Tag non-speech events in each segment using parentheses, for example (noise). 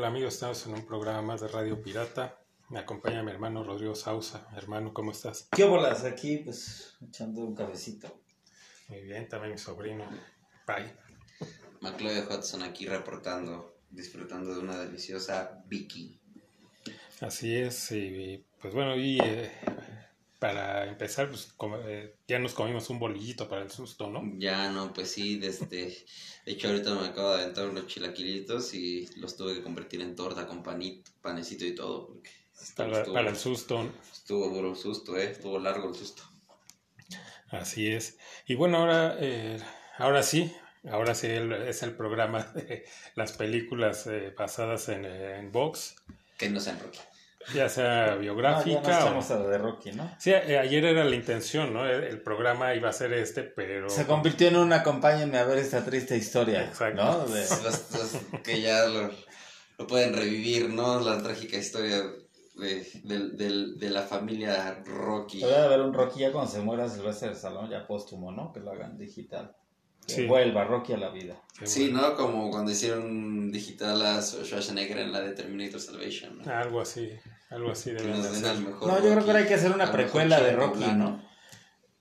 ¿Qué tal amigos? Estamos en un programa más de Radio Pirata. Me acompaña mi hermano Rodrigo Sausa. Hermano, ¿cómo estás? ¿Qué bolas? Aquí, pues, echando un cabecito. Muy bien, también mi sobrino. Bye. McLeod Hudson aquí reportando, disfrutando de una deliciosa Vicky. Así es, y pues bueno, y eh, para empezar, pues como, eh, ya nos comimos un bolillito para el susto, ¿no? Ya no, pues sí, desde, de hecho ahorita me acabo de aventar unos chilaquilitos y los tuve que convertir en torta con panito, panecito y todo. Porque para, estuvo, para el susto. ¿no? Estuvo duro el susto, ¿eh? Estuvo largo el susto. Así es. Y bueno, ahora, eh, ahora sí, ahora sí es el programa de las películas eh, basadas en, en Vox, Que no sean Rocky. Ya sea No, ya biográfica nos o... echamos a la de Rocky, ¿no? Sí, eh, ayer era la intención, ¿no? El, programa iba a ser este, pero... Se convirtió en un acompáñenme a ver esta triste historia, Exacto. ¿no? De- Los- los que ya lo, lo pueden revivir, ¿no? La trágica historia de, del- del- de la familia Rocky. Debe de haber un Rocky ya cuando se muera Silvestre Salón, ya póstumo, ¿no? Que lo hagan digital. Sí. vuelva Rocky a la vida. Qué Sí, bueno. ¿no? Como cuando hicieron digital a Schwarzenegger en la de Terminator Salvation, ¿no? Algo así, algo así Que deben nos de den hacer. al mejor No, yo creo que hay que hacer una precuela de Rocky. ¿no?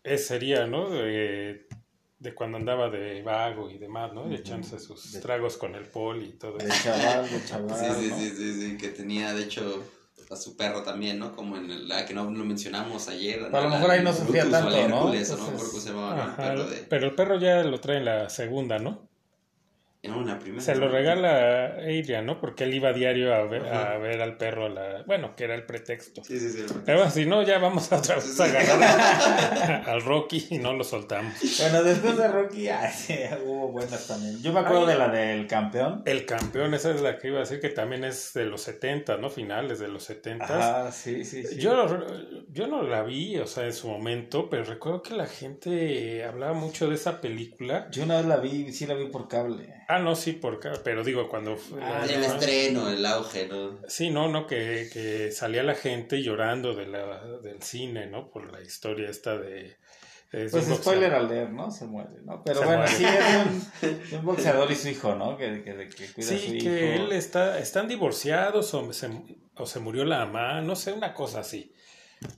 Ese sería, ¿no? De, de cuando andaba de vago y demás, ¿no? Ujú. Echándose sus De- tragos con el pol y todo De eso. chaval, de chaval. Sí, sí, ¿no? sí, sí, sí, que tenía, de hecho, a su perro también, ¿no? Como en la que no lo mencionamos ayer. A lo mejor ahí no sufría tanto, ¿no? Hércules, o no me Entonces- acuerdo cómo se llamaba, ¿no? El Ajá, perro de... pero el perro ya lo trae en la segunda, ¿no? En una primera. Se lo regala a Adrian, ¿no? Porque él iba diario a ver, a ver al perro, a la... bueno, que era el pretexto. Sí, sí, sí. Pero bueno, si no, ya vamos a otra vez a agarrar (laughs) al Rocky y no lo soltamos. Bueno, después de Rocky, (laughs) ah, sí, hubo buenas también. Yo me acuerdo Ay. de la del campeón. El campeón, esa es la que iba a decir que también es de los 70, ¿no? Finales de los 70. Ajá, sí, sí, sí. Yo, yo no la vi, o sea, en su momento, pero recuerdo que la gente hablaba mucho de esa película. Yo una vez la vi, sí la vi por cable. Ah, no, sí, por pero digo, cuando... Ah, El estreno, el auge, ¿no? Sí, no, no, que, que salía la gente llorando de la, del cine, ¿no? Por la historia esta de... es Pues spoiler al leer, ¿no? Se muere, ¿no? Pero Se bueno, muere. sí es un, de un boxeador y su hijo, ¿no? Que, que, que cuida a su Sí, hijo. que él está, están divorciados o se, o se murió la mamá, no sé, una cosa así.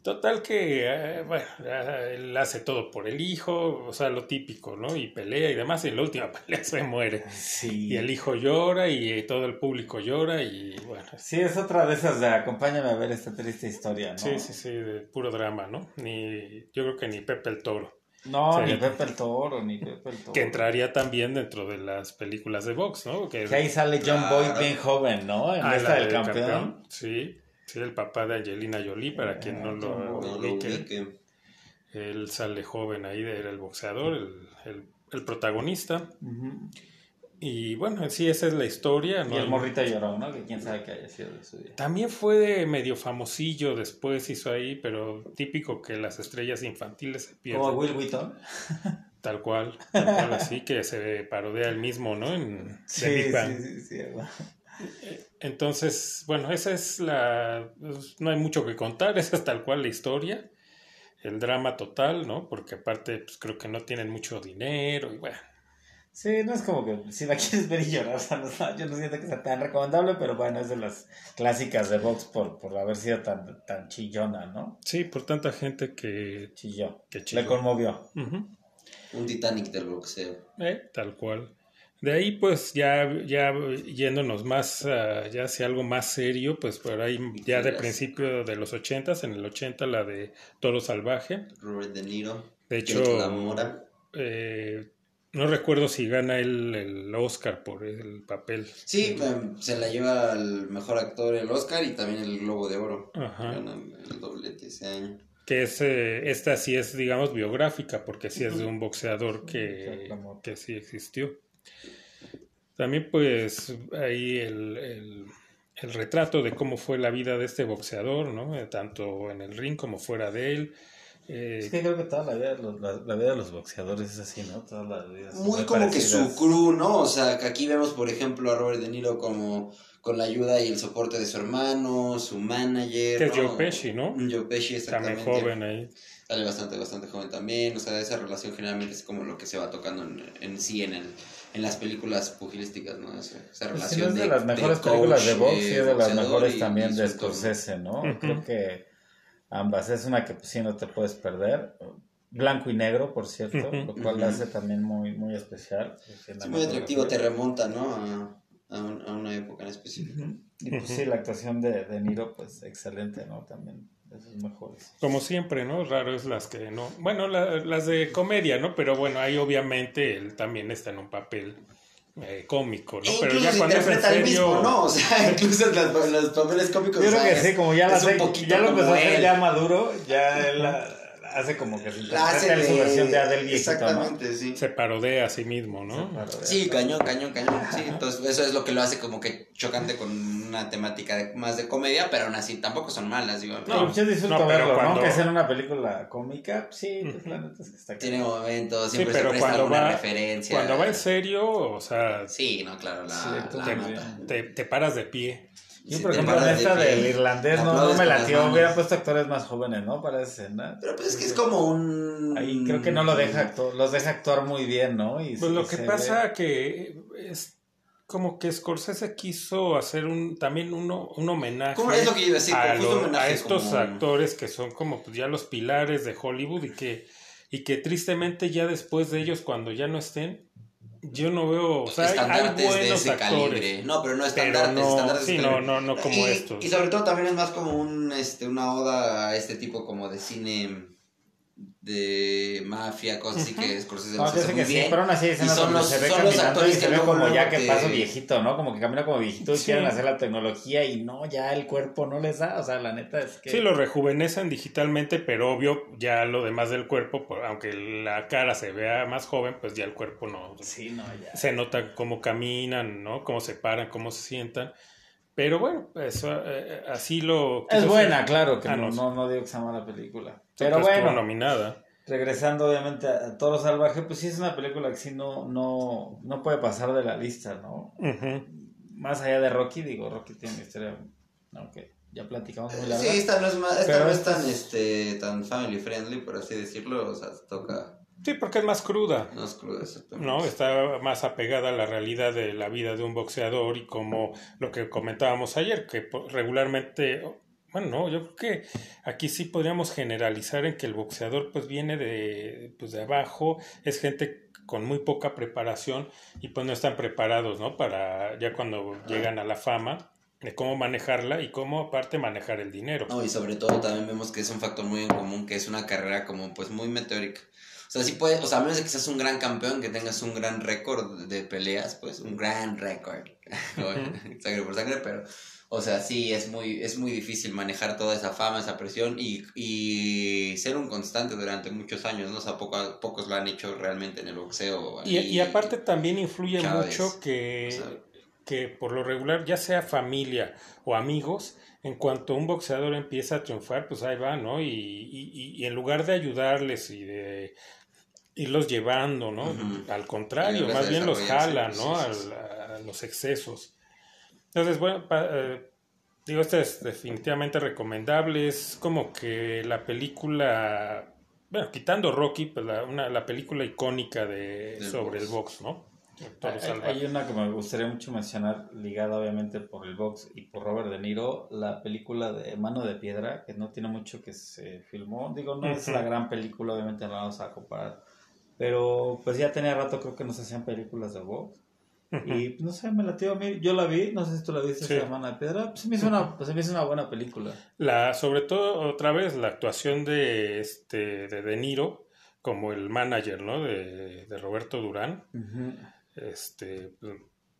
Total que, eh, bueno, eh, él hace todo por el hijo, o sea, lo típico, ¿no? Y pelea y demás, y en la última (laughs) pelea se muere. Sí. Y el hijo llora y eh, todo el público llora y bueno, Sí, es otra de esas de acompáñame a ver esta triste historia, ¿no? sí, sí, sí, de puro drama, ¿no? Ni, yo creo que ni Pepe el Toro, No, ni Pepe el Toro, ni Pepe el Toro. que entraría también dentro de las películas de box, ¿no? Que, Que ahí sale John. Boyd bien joven, ¿no? En Ah, esta la del del campeón. Sí, sí, el papá de Angelina Jolie, para quien no Ah, lo. No lo ubique. Él sale joven ahí, era el boxeador, el, el, el protagonista. Y bueno, sí, esa es la historia. Y el morrito lloró, ¿no? Que quién sabe qué haya sido de su vida. También fue medio famosillo después, hizo ahí, pero típico que las estrellas infantiles se pierden. Como Will Wheaton. (laughs) Tal cual, tal cual, así que se parodea el mismo, ¿no? En The Big Bang. sí, sí, sí. Entonces, bueno, esa es la... pues, no hay mucho que contar, (laughs) esa es tal cual la historia. El drama total, ¿no? Porque aparte, pues creo que no tienen mucho dinero y bueno. Sí, no es como que si la (laughs) quieres ver y llorar, o sea, no- yo no siento que sea tan recomendable, pero bueno, es de las clásicas de Vox por, por haber sido tan, tan chillona, ¿no? Sí, por tanta gente que... Chilló. que chilló. Le conmovió. Un Titanic del boxeo. Eh, tal cual. De ahí, pues, ya, ya yéndonos más, ah, ya hacia algo más serio, pues por ahí, ya de principio de los ochentas, en el 80, la de Toro Salvaje. Robert De Niro. De hecho, eh, no recuerdo si gana él el Oscar por el papel. Sí, em, se la lleva al mejor actor el Oscar y también el Globo de Oro. Ajá. Gana el doblete ese año. Que es, eh, esta sí es, digamos, biográfica, porque sí es de un boxeador que, que sí existió. También, pues, ahí el, el, el retrato de cómo fue la vida de este boxeador, ¿no? Eh, Tanto en el ring como fuera de él. Eh, Es que creo que toda la vida, de los- la, la vida de los boxeadores es así, ¿no? Toda la vida Muy como que su crew, ¿no? O sea, que aquí vemos, por ejemplo, a Robert De Niro como con la ayuda y el soporte de su hermano, su manager. Que es ¿no? Joe Pesci, ¿no? Un Joe Pesci, también exactamente. joven ahí. Sale bastante, bastante joven también. O sea, esa relación generalmente es como lo que se va tocando en, en sí en el, en las películas pugilísticas, ¿no? Esa, esa relación sí, no es de, de, las mejores coach, películas de box y es de las mejores y- también y de. Scorsese, ¿no? Ujú. Creo que ambas. Es una que pues, sí no te puedes perder. Blanco y negro, por cierto, Ujú. lo cual la Ujú. hace también muy, muy especial. Es muy atractivo, te remonta, ¿no? A, a, un- a una época en específico. Y pues sí, la actuación de, de Niro, pues excelente, ¿no? También mejores. Como siempre, ¿no? Raro es las que no. Bueno, la- las de comedia, ¿no? Pero bueno, ahí obviamente él también está en un papel eh, cómico, ¿no? E Pero incluso ya cuando es en interpreta el serio. mismo, ¿no? O sea, (laughs) incluso en las- en los papeles cómicos. Yo o creo sea, que sí, como ya, la ya lo empezó a hacer ya maduro, ya él la- hace como que se La hace interpreta en su de- versión ya del viejito, ¿no? Exactamente, sí. Se parodea a sí mismo, ¿no? Sí, cañón, cañón, cañón. Sí, entonces eso es lo que lo hace como que chocante con una temática de- más de comedia, pero aún así tampoco son malas, digo. No, pues yo disfruto no, pero verlo, cuando- ¿no? Que sea en una película cómica, sí, pues la neta es que está Tiene momentos, Sí, siempre se pero presta cuando alguna va, referencia. cuando va en serio, o sea, Sí, no, claro, la, Sí, la te, te paras de pie. Yo, Sí, por ejemplo, en de esta del irlandés no, no me latió. Hubiera puesto actores más jóvenes, ¿no? Para esa escena. Pero pues es que es como un... Ahí creo que no lo deja los deja actuar muy bien, ¿no? Y, Pues lo que pasa ve- que es como que Scorsese quiso hacer un también uno, un homenaje ¿Cómo es lo que yo iba a lo- homenaje a estos como- actores que son como pues, ya los pilares de Hollywood y que y que tristemente ya después de ellos cuando ya no estén yo no veo o sea hay, hay estandartes de ese actores calibre. No, pero no pero estandartes, no estandartes sí no calibre. no no como y, estos Y sobre todo también es más como un, este, una oda a este tipo como de cine de mafia, cosas así que Scorsese No, hace muy bien. pero aún así son los- se ve son los y se que ve luego, como ya que paso viejito, ¿no? Como que camina como viejito y Sí. quieren hacer la tecnología y no, ya el cuerpo no les da. O sea, la neta es que... Sí, lo rejuvenecen digitalmente, pero obvio, ya lo demás del cuerpo, por- aunque la cara se vea más joven, pues ya el cuerpo no. Sí, no, ya. Se nota cómo caminan, ¿no? Cómo se paran, cómo se sientan. Pero bueno, eso, eh, así lo... Es buena, claro, que Ah, no, no, no, digo que sea mala película. Pero pues, bueno, nominada. regresando obviamente a, Toro Salvaje, pues sí es una película que sí no, no, no puede pasar de la lista, ¿no? Más allá de Rocky, digo, Rocky tiene una historia, aunque ya platicamos muy larga. Sí, esta no es, más, esta Pero no es tan, es- este, tan family friendly, por así decirlo. O sea, toca Sí, porque es más cruda. unos crudos. exactamente. ¿no? Está más apegada a la realidad de la vida de un boxeador y como lo que comentábamos ayer, que regularmente, bueno, no, yo creo que aquí sí podríamos generalizar en que el boxeador pues viene de, pues, de abajo, es gente con muy poca preparación y pues no están preparados, ¿no? Para ya cuando llegan a la fama, de cómo manejarla y cómo aparte manejar el dinero. No, y sobre todo también vemos que es un factor muy en común, que es una carrera como pues muy meteórica. O sea, sí puede, o sea, a menos de que seas un gran campeón, que tengas un gran récord de peleas, pues un gran récord, (laughs) sangre por sangre, pero, o sea, sí, es muy, es muy difícil manejar toda esa fama, esa presión y, y ser un constante durante muchos años, ¿no? O sea, poco, pocos lo han hecho realmente en el boxeo. Y, y aparte también influye mucho que, o sea. que por lo regular, ya sea familia o amigos, en cuanto un boxeador empieza a triunfar, pues ahí va, ¿no? Y, y, y- y en lugar de ayudarles y de irlos llevando, ¿no? Al contrario, más bien los desarrollarse, jala, pues, ¿no? sí, sí, sí. Al- a los excesos. Entonces, bueno, pa- eh, digo, esta es definitivamente recomendable. Es como que la película, bueno, quitando Rocky, pues la, una, la película icónica de, Del sobre box. el box, ¿no? Hay, una que me gustaría mucho mencionar, ligada obviamente por el box y por Robert De Niro, la película de Mano de Piedra, que no tiene mucho que se filmó. Digo, no es la gran película, obviamente no la vamos a comparar. Pero pues ya tenía rato creo que no se hacían películas de box. Y no sé, me latió a mí. Yo la vi, no sé si tú la viste, Sí. esa Mano de Piedra. Pues, se, me hizo una, pues, se me hizo una buena película. La, sobre todo, otra vez, la actuación de este de De Niro como el manager, ¿no? De, de Roberto Durán. este,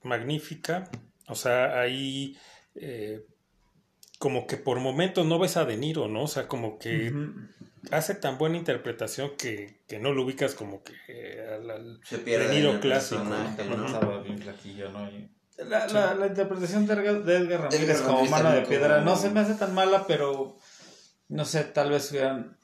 magnífica. O sea, ahí eh, como que por momentos no ves a De Niro, ¿no? O sea, como que. Hace tan buena interpretación que, que no lo ubicas como que eh, al- al- se pierde clásico, ¿no? Estaba bien flaquillo, ¿no? Y la, la, la interpretación de Edgar, de Edgar Ramírez Edgar como Ramírez mano de piedra como- no se me hace tan mala, pero no sé, tal vez hubieran.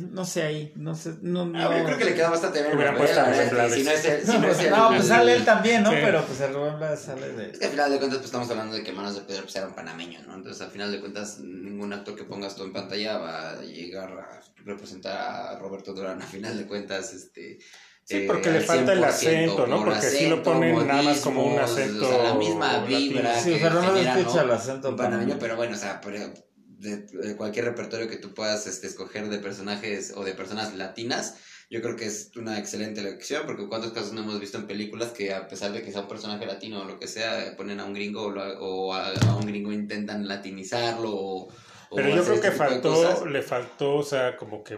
No sé ahí, no sé. No, Ah, yo no- creo que le queda bastante bien. papel, puesto a Rubén Blades. Si no es (laughs) el, si no es el- No, pues sale él también, ¿no? Sí. Pero pues el Rubén Blades sale de. Es que al final de cuentas pues estamos hablando de que Manos de Pedro pues, era un panameño, ¿no? Entonces al final de cuentas ningún actor que pongas tú en pantalla va a llegar a representar a Roberto Durán. Al final de cuentas, este, Sí, eh, porque le al falta el 100% acento, ¿no? por Porque sí lo acento, ponen nada más como un acento o sea, la misma latino. vibra Sí, que pero no escucha ¿no? el acento panameño. pero bueno, o sea, pero de, de cualquier repertorio que tú puedas este, escoger de personajes o de personas latinas, yo creo que es una excelente elección, porque cuántos casos no hemos visto en películas que a pesar de que sea un personaje latino o lo que sea, ponen a un gringo o, lo- o a, a un gringo intentan latinizarlo o... o Pero yo creo que este de faltó, le faltó, o sea, como que,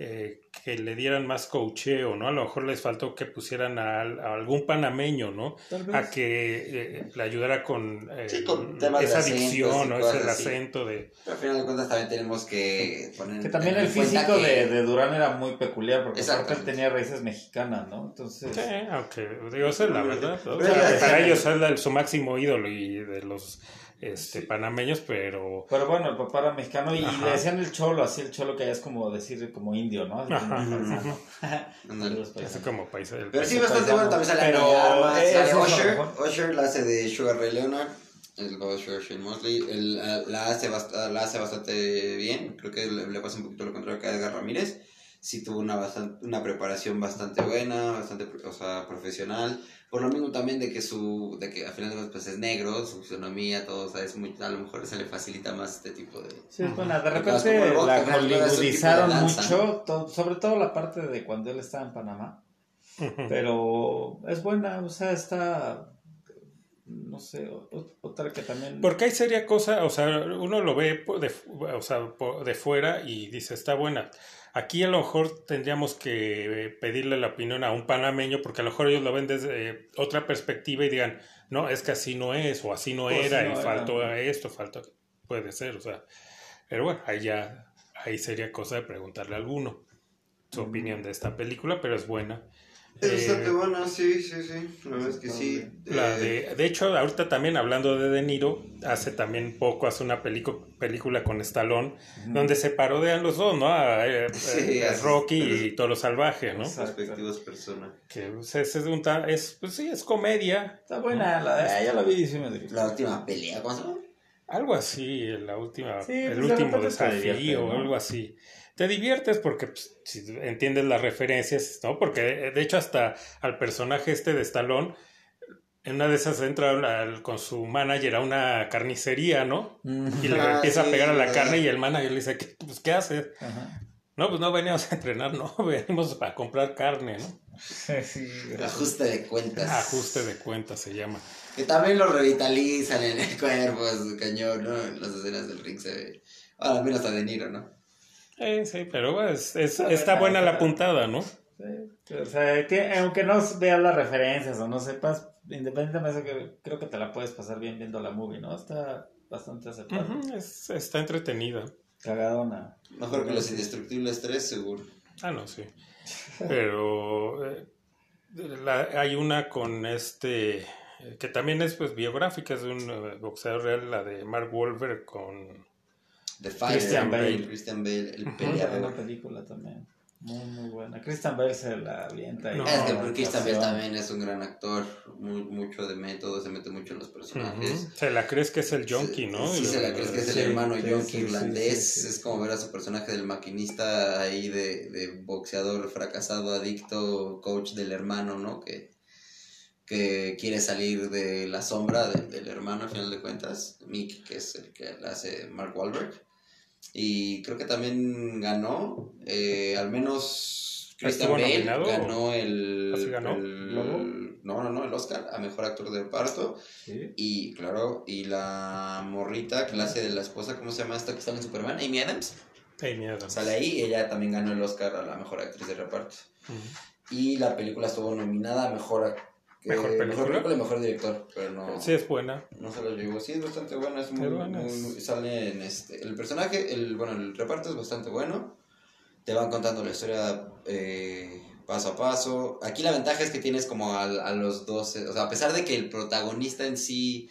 eh, que le dieran más coacheo, ¿no? A lo mejor les faltó que pusieran a, a algún panameño, ¿no? Tal vez. A que eh, le ayudara con, eh, Sí, con temas de esa acentos y dicción, ¿no? Ese acento de... Pero al final de cuentas también tenemos que poner... Que también el físico que- de, de Durán era muy peculiar, porque aparte él tenía raíces mexicanas, ¿no? Entonces, Sí, aunque, digo, esa es la verdad. ¿no? O Pero sea, ya- para ellos es su máximo ídolo y de los este, panameños, pero... pero bueno, el papá era mexicano y Ajá. le decían el cholo, así el cholo que ya es como decir como indio, ¿no? Así como Ajá, paisano. (laughs) Ándale. Saludos, Es paisano. como país. el Pero sí, bastante bueno. También sale Pero, Armas, eh, sale eso Usher. Usher la hace de Sugar Ray Leonard. El Usher Shane Mosley. Él, eh, la, hace la hace bastante bien. Creo que le, le pasa un poquito lo contrario que a Edgar Ramírez. Sí tuvo una, bastan- una preparación bastante buena, bastante o sea, profesional. Por lo mismo también de que su, de que al final de cuentas, pues es negro, su fisonomía, todo, o sea, es muy, a lo mejor se le facilita más este tipo de... Sí, es buena. De repente como el la hollywoodizaron mucho, to- sobre todo la parte de cuando él estaba en Panamá. (laughs) Pero es buena, o sea, está. No sé, otra que también. Porque hay seria cosa, o sea, uno lo ve de, o sea, de fuera y dice, está buena. Aquí a lo mejor tendríamos que eh, pedirle la opinión a un panameño, porque a lo mejor ellos lo ven desde eh, otra perspectiva y digan, no, es que así no es, o así no O era, no y era. faltó esto, faltó, puede ser, o sea. Pero bueno, ahí ya, ahí sería cosa de preguntarle a alguno su opinión de esta película, pero es buena. Es Eh, bastante buena, sí, sí, sí. La verdad es que sí. La Eh, de, de hecho, ahorita también hablando de De Niro, hace también poco, hace una película con Stallone, donde se parodian los dos, ¿no? A, eh, Sí, así- Rocky y Toro Salvaje, ¿no? Exacto. respectivas personas. Que pues, es, es, un es, pues sí, es comedia, Está buena, la de. ya la vi y sí me divirtió. La última pelea, ¿cómo se llama? algo así, la última, Sí, el pues, de último desafío, divierte, ¿no? algo así. Te diviertes porque pues, si entiendes las referencias, ¿no? Porque eh, de hecho hasta al personaje este de Stallone, en una de esas entra al- con su manager a una carnicería, ¿no? Y le (laughs) Ah, empieza sí, a pegar a la carne y el manager le dice, ¿qué, pues, ¿qué haces? Ajá. No, pues no veníamos a entrenar, no, (laughs) venimos a comprar carne, ¿no? Sí, Ajuste de cuentas. Ajuste de cuentas se llama. Que también lo revitalizan en el cuerpo, es cañón, ¿no? En las escenas del ring se ve. Ahora, menos a De Niro, ¿no? Eh, sí, pero bueno, es- es- Está buena, la puntada, ¿no? Sí, o sea, aunque no veas las referencias o no sepas, independientemente de que creo que te la puedes pasar bien viendo la movie, ¿no? Está bastante aceptable. Es- está entretenida. Cagadona. Mejor que los Indestructibles 3, seguro. Ah, no, sí. Pero eh, la- hay una con este, eh, que también es pues biográfica, es de un eh, boxeador real, la de Mark Wahlberg con... The Fighter. Christian Bale. Christian Bale, el peleador. película también. Muy, muy buena. Christian Bale se la avienta. No, es que Christian Bale también es un gran actor, muy, mucho de método, se mete mucho en los personajes. Ujú. Se la crees que es el junkie, ¿no? Sí, se la crees que es el Sí, hermano sí, yonki sí, sí, irlandés. sí, sí. Es como ver a su personaje del maquinista ahí de, de boxeador fracasado, adicto, coach del hermano, ¿no? Que, que quiere salir de la sombra de- del hermano, al final de cuentas. Mick, que es el que la hace Mark Wahlberg. Y creo que también ganó, eh, al menos Christian ¿Estuvo Bale ganó el, ¿Así ganó? el- ¿Globo? no, no, no, el Oscar a mejor actor de reparto. Sí. Y claro, y la morrita que la hace de la esposa, ¿cómo se llama esta que sale en Superman? Amy Adams. Amy Adams. Sale ahí y ella también ganó el Oscar a la mejor actriz de reparto. Y la película estuvo nominada a mejor, ¿Mejor película? película y mejor director, pero no, Sí, es buena. no se lo llevó. Sí, es bastante buena, es muy, buena, muy- sale en este, el personaje, el, bueno, el reparto es bastante bueno. Te van contando la historia eh, paso a paso. Aquí la ventaja es que tienes como a, a los dos, o sea, a pesar de que el protagonista en sí,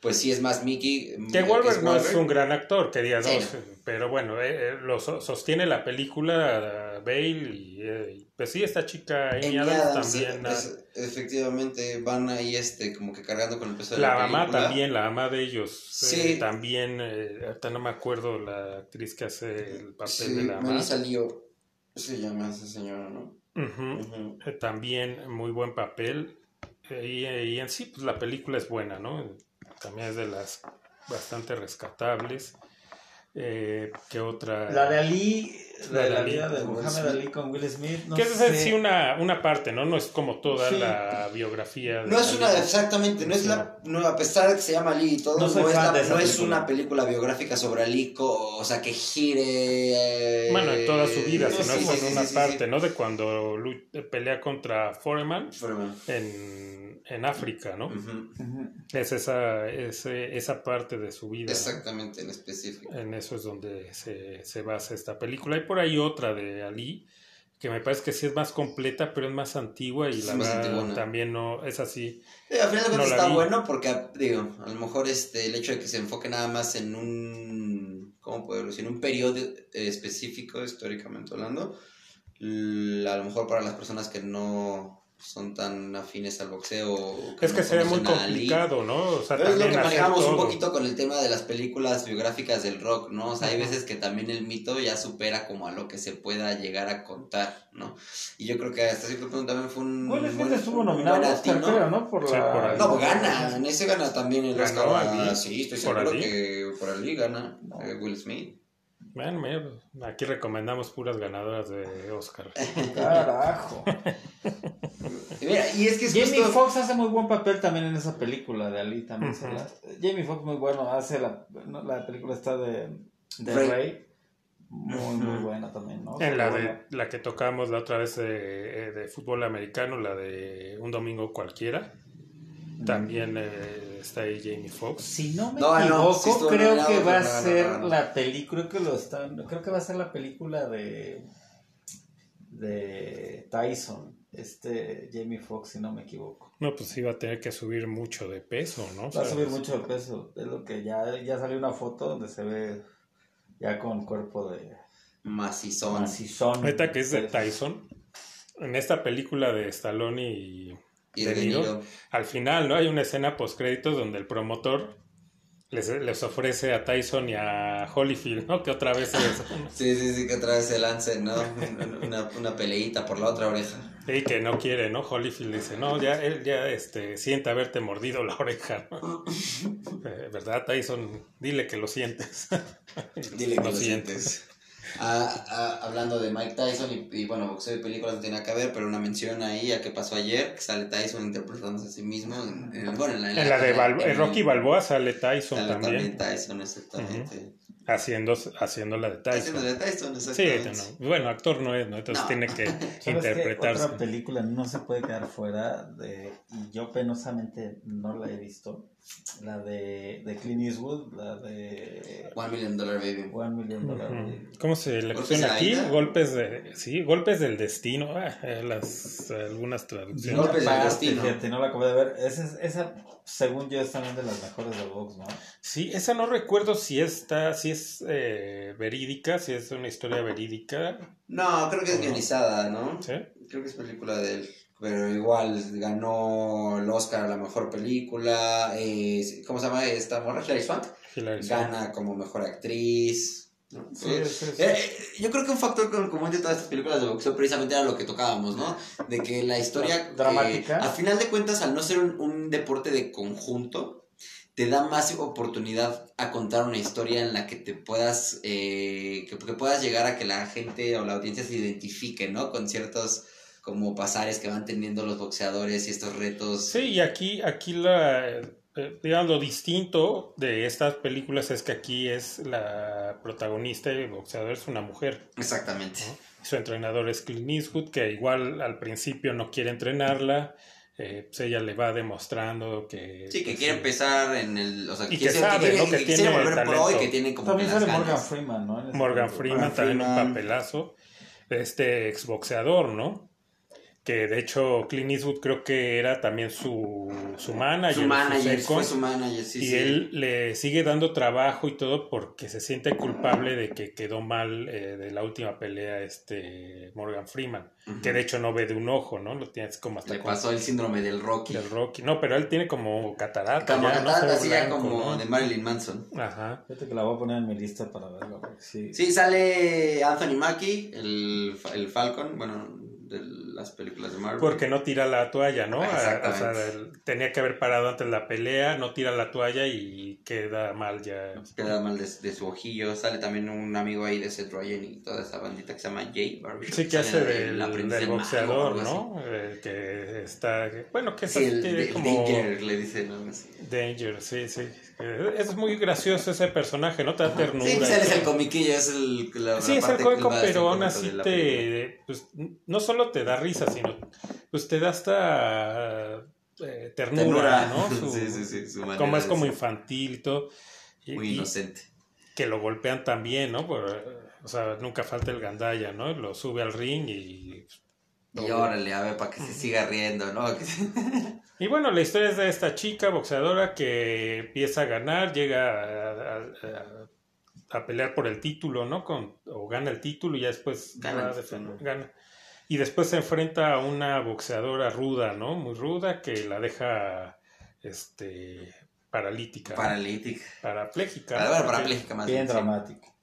pues sí es más Mickey. mm, Que Wahlberg no es un gran actor, que digas, Sí, no, pero bueno, eh, eh, lo so- sostiene la película eh, Bale y eh, pues sí, esta chica Amy Adams también. eh, ah, es- efectivamente van ahí este como que cargando con el peso de la la, mamá película. también, la mamá de ellos. Sí. también, eh, ahorita no me acuerdo la actriz que hace el papel Sí, de la mamá. Melissa Leo se llama esa señora, ¿no? Eh, También muy buen papel. Y, y en sí, pues la película es buena, ¿no? También es de las bastante rescatables. Eh, ¿Qué otra? La de Ali, la La de de la Ali, vida de con Will Muhammad Smith. Ali con Will Smith. No que es sé. en sí una, una parte, ¿no? No es como toda Sí. la biografía. de No es una, exactamente, no es la, no, a pesar de que se llama Ali y todo, No no, es, la- no una película biográfica sobre Ali, o sea, que gire... eh, Bueno, en toda su vida, no, sino sí, es sí, sí, una sí, sí. parte, ¿no? De cuando pelea contra Foreman Foreman. en, en África, ¿no? Es esa, ese- esa parte de su vida. ¿no? Exactamente, en específico. En eso es donde se, se basa esta película. Hay por ahí otra de Ali, que me parece que sí es más completa, pero es más antigua y Es la verdad también no es así. Eh, al final de No cuentas está vi. bueno porque, digo, a lo mejor este, el hecho de que se enfoque nada más en un, ¿cómo puedo decir? En un periodo específico, históricamente hablando, a lo mejor para las personas que no son tan afines al boxeo o Es no que muy conocen a Ali, complicado, ¿no? O sea, es lo también que manejamos un todo. poquito con el tema de las películas biográficas del rock, ¿no? O sea, hay veces que también el mito ya supera como a lo que se pueda llegar a contar, ¿no? Y yo creo que hasta cierto punto también fue un Smith buen- estuvo un nominado Oscar, creo, ¿no? Por Sí, la... No, gana, en ese gana también el ¿Ganó Oscar. Sí, estoy ¿Por seguro que por Ali gana No. eh, Will Smith. Bueno, mira, aquí recomendamos puras ganadoras de Oscar. (laughs) Carajo. Y mira, y es que es Jamie justo... Foxx hace muy buen papel también en esa película de Ali también. la- Jamie Foxx muy bueno, hace la, no, la película está de, de Rey. Rey. Muy, muy buena también, ¿no? En la Buena. de la que tocamos la otra vez de, de fútbol americano, la de Un Domingo Cualquiera, también eh, está ahí Jamie Foxx. Si no me No, no, equivoco, creo que va a ser la película, creo que lo están, creo que va a ser la película de de Tyson, este Jamie Foxx, si no me equivoco. No, pues sí va a tener que subir mucho de peso, ¿no? O Va a subir pues, mucho de peso, es lo que ya, ya salió una foto donde se ve ya con cuerpo de Macizón. macizón. Ahorita que es de Tyson, en esta película de Stallone y Y De De Niro. Niro. al final, ¿no? Hay una escena post créditos donde el promotor les, les ofrece a Tyson y a Holyfield, ¿no? Que otra vez es, (laughs) Sí, sí, sí, que otra vez se lance, ¿no? (laughs) Una, una peleita por la otra oreja. y que no quiere, ¿no? Holyfield dice, no, ya él ya este siente haberte mordido la oreja, ¿no? (laughs) Eh, ¿Verdad, Tyson? Dile que lo sientes. Dile que lo sientes. Ah, ah, hablando de Mike Tyson y, y, bueno, boxeo y películas no tiene nada que ver, pero una mención ahí a qué pasó ayer, que sale Tyson interpretándose a sí mismo. En, en- bueno, en la, En la de Balbo- en- Rocky Balboa sale Tyson sale también, Tyson, exactamente. haciendo, haciendo la de Tyson. Haciendo de Tyson, Sí, exactamente. no. bueno, actor no es, ¿no? Entonces No. tiene (laughs) que interpretarse. Otra película no se puede quedar fuera de, y yo penosamente no la he visto, la de, de Clint Eastwood, la de One Million Dollar Baby. One Million Dollar Ujú. Baby. ¿Cómo se le ¿Golpes pusieron de aquí? Golpes de, sí, golpes del destino. Ah, eh, las algunas traducciones. Golpes del destino. Fíjate, no la acabé de ver. Esa, es- esa, según yo, es también de las mejores del box, ¿no? Sí, esa no recuerdo si está, si es eh, verídica, si es una historia verídica. No, creo que es guionizada, ¿no? ¿Sí? Creo que es película de él. Pero igual ganó el Oscar a la mejor película. eh, ¿Cómo se llama esta morra? Hilary Swank. Hilary Swank. Gana como mejor actriz. ¿no? Sí, sí, sí. Eh, yo creo que un factor con- común de todas estas películas de boxeo precisamente era lo que tocábamos, ¿no? De que la historia... Dramática. eh, al final de cuentas, al no ser un, un deporte de conjunto, te da más oportunidad a contar una historia en la que te puedas... eh, que, que puedas llegar a que la gente o la audiencia se identifique, ¿no? Con ciertos como pasares que van teniendo los boxeadores y estos retos. Sí, y aquí, aquí la, eh, digamos, lo distinto de estas películas es que aquí es la protagonista y el boxeador es una mujer. Exactamente. Su entrenador es Clint Eastwood, que igual al principio no quiere entrenarla. eh, pues ella le va demostrando que... Sí, que pues, quiere sí. empezar en el... O sea, Y que ser- sabe, quiere, ¿no? Que que quiere tiene volver pro y que tiene como También que sale Morgan. Freeman, ¿no? Morgan. Freeman Morgan también un Freeman. papelazo. Este exboxeador, ¿no? Que de hecho Clint Eastwood creo que era también su, su manager. Su su manager, fue su manager, sí, y sí. él le sigue dando trabajo y todo porque se siente culpable de que quedó mal eh, de la última pelea este Morgan Freeman. Que de hecho no ve de un ojo, ¿no? Lo tienes como hasta Le con- pasó el síndrome del Rocky. del Rocky. No, pero él tiene como catarata. Como ya, catarata, ya como ¿no? de Marilyn Manson. Ajá. Fíjate que la voy a poner en mi lista para verla. Sí. Sí, sale Anthony Mackie, el, el Falcon, bueno, de las películas de Marvel. Porque no tira la toalla, ¿no? A- o sea, exactamente. el- tenía que haber parado antes la pelea, no tira la toalla y queda mal ya. Queda mal de, de su ojillo. Sale también un amigo ahí de Seth Rogen y toda esa bandita que se llama Jay Barbie. Sí, que hace del, boxeador. ¿no? Eh, que está. Bueno, que es Sí, el, de- como. Danger le dicen algo así. Danger, sí, sí. Eh, Es muy gracioso ese personaje, ¿no? Te da ternura. Sí, él es el comiquillo, es el. La, Sí, la es el cómico, pero aún cómico así te. Pues, no solo te da risa, sino. Pues te da hasta. eh, ternura, Ternura. ¿no? (laughs) Su- sí, sí, sí. Su como es como infantil y todo. Y, Muy y inocente. que lo golpean también, ¿no? Por, o sea, nunca falta el gandalla, ¿no? Lo sube al ring y. Y órale, a ver, para que se siga riendo, ¿no? (laughs) Y bueno, la historia es de esta chica boxeadora que empieza a ganar, llega a, a- a- a pelear por el título, ¿no? Con, o gana el título y ya después Gana va el a defender- título. gana. Y después se enfrenta a una boxeadora ruda, ¿no? Muy ruda que la deja este paralítica, ¿no? Paralítica. parapléjica. Bueno, Porque- parapléjica más Bien bien. sí. dramático.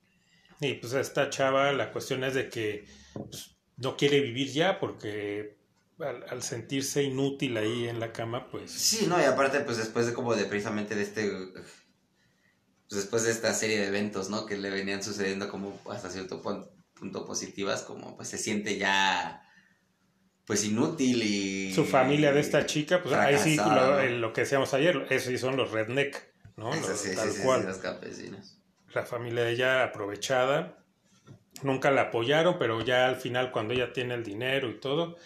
Y pues esta chava, la cuestión es de que pues, no quiere vivir ya porque al, al sentirse inútil ahí en la cama, pues... Sí, no, y aparte, pues después de como de precisamente de este. Pues después de esta serie de eventos, ¿no? Que le venían sucediendo como hasta cierto pun- punto positivas, como pues se siente ya. Pues inútil y. Su familia de esta chica, pues ahí sí, lo, lo que decíamos ayer, eso sí son los redneck, ¿no? Eso Los- sí, tal sí, cual. los campesinos. La familia de ella aprovechada, nunca la apoyaron, pero ya al final cuando ella tiene el dinero y todo,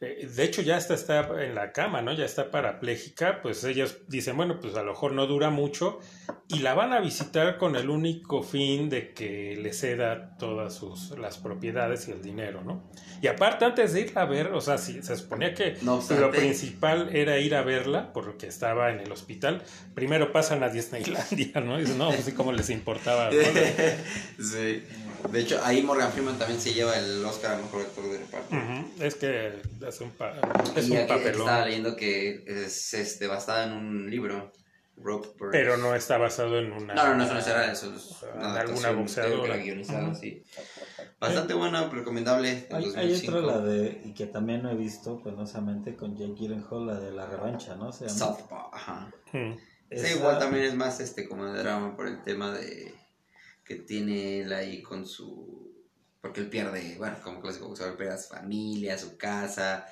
de hecho ya hasta está en la cama, ¿no? Ya está parapléjica, pues ellos dicen, bueno, pues a lo mejor no dura mucho y la van a visitar con el único fin de que le ceda todas sus las propiedades y el dinero, ¿no? Y aparte antes de irla a ver, o sea, sí, se suponía que No lo principal era ir a verla porque estaba en el hospital. Primero pasan a Disneylandia, (laughs) ¿no? Y dicen, no, pues sí, les importaba, ¿no? (laughs) sí. De hecho, ahí Morgan Freeman también se lleva el Oscar a mejor actor de reparto. Ujú, Es que hace un, pa- es y un aquí papelón. estaba leyendo que es este, basada en un libro. Pero no está basado en una. No, no, no, eso no es real, eso es en una alguna boxeadora. guionizada, Ujú. sí. Bastante buena, recomendable. Hay, hay 2005. otra, la de, y que también no he visto penosamente con Jake Gyllenhaal, la de la revancha, ¿no? Se llama. Southpaw, ajá. Mm. Sí, Esa- igual también es más este como de drama por el tema de que tiene él ahí con su porque él pierde, bueno, como clásico boxeador, pierde a su familia, su casa,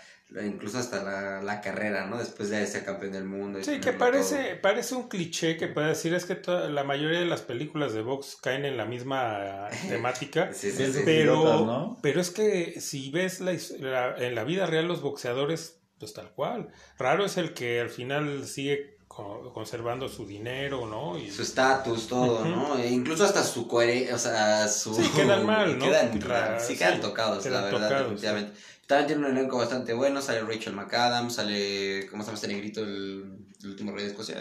incluso hasta la, la carrera, ¿no? Después de ser campeón del mundo. Sí, que parece, parece un cliché que puede decir es que toda- la mayoría de las películas de box caen en la misma (laughs) temática. Sí, sí, sí. Pero, ¿no? pero es que si ves la, la- en la vida real los boxeadores, pues tal cual. Raro es el que al final sigue conservando su dinero, ¿no? Y, Su estatus, todo, ¿no? E incluso hasta su coherencia, o sea, su... Sí, quedan mal, (laughs) ¿no? Quedan, La- sí, quedan sí, tocados, quedan la verdad, tocados, definitivamente. También tiene un elenco bastante bueno, sale Rachel McAdams, sale, ¿cómo se llama este negrito? El, el último rey de Escocia.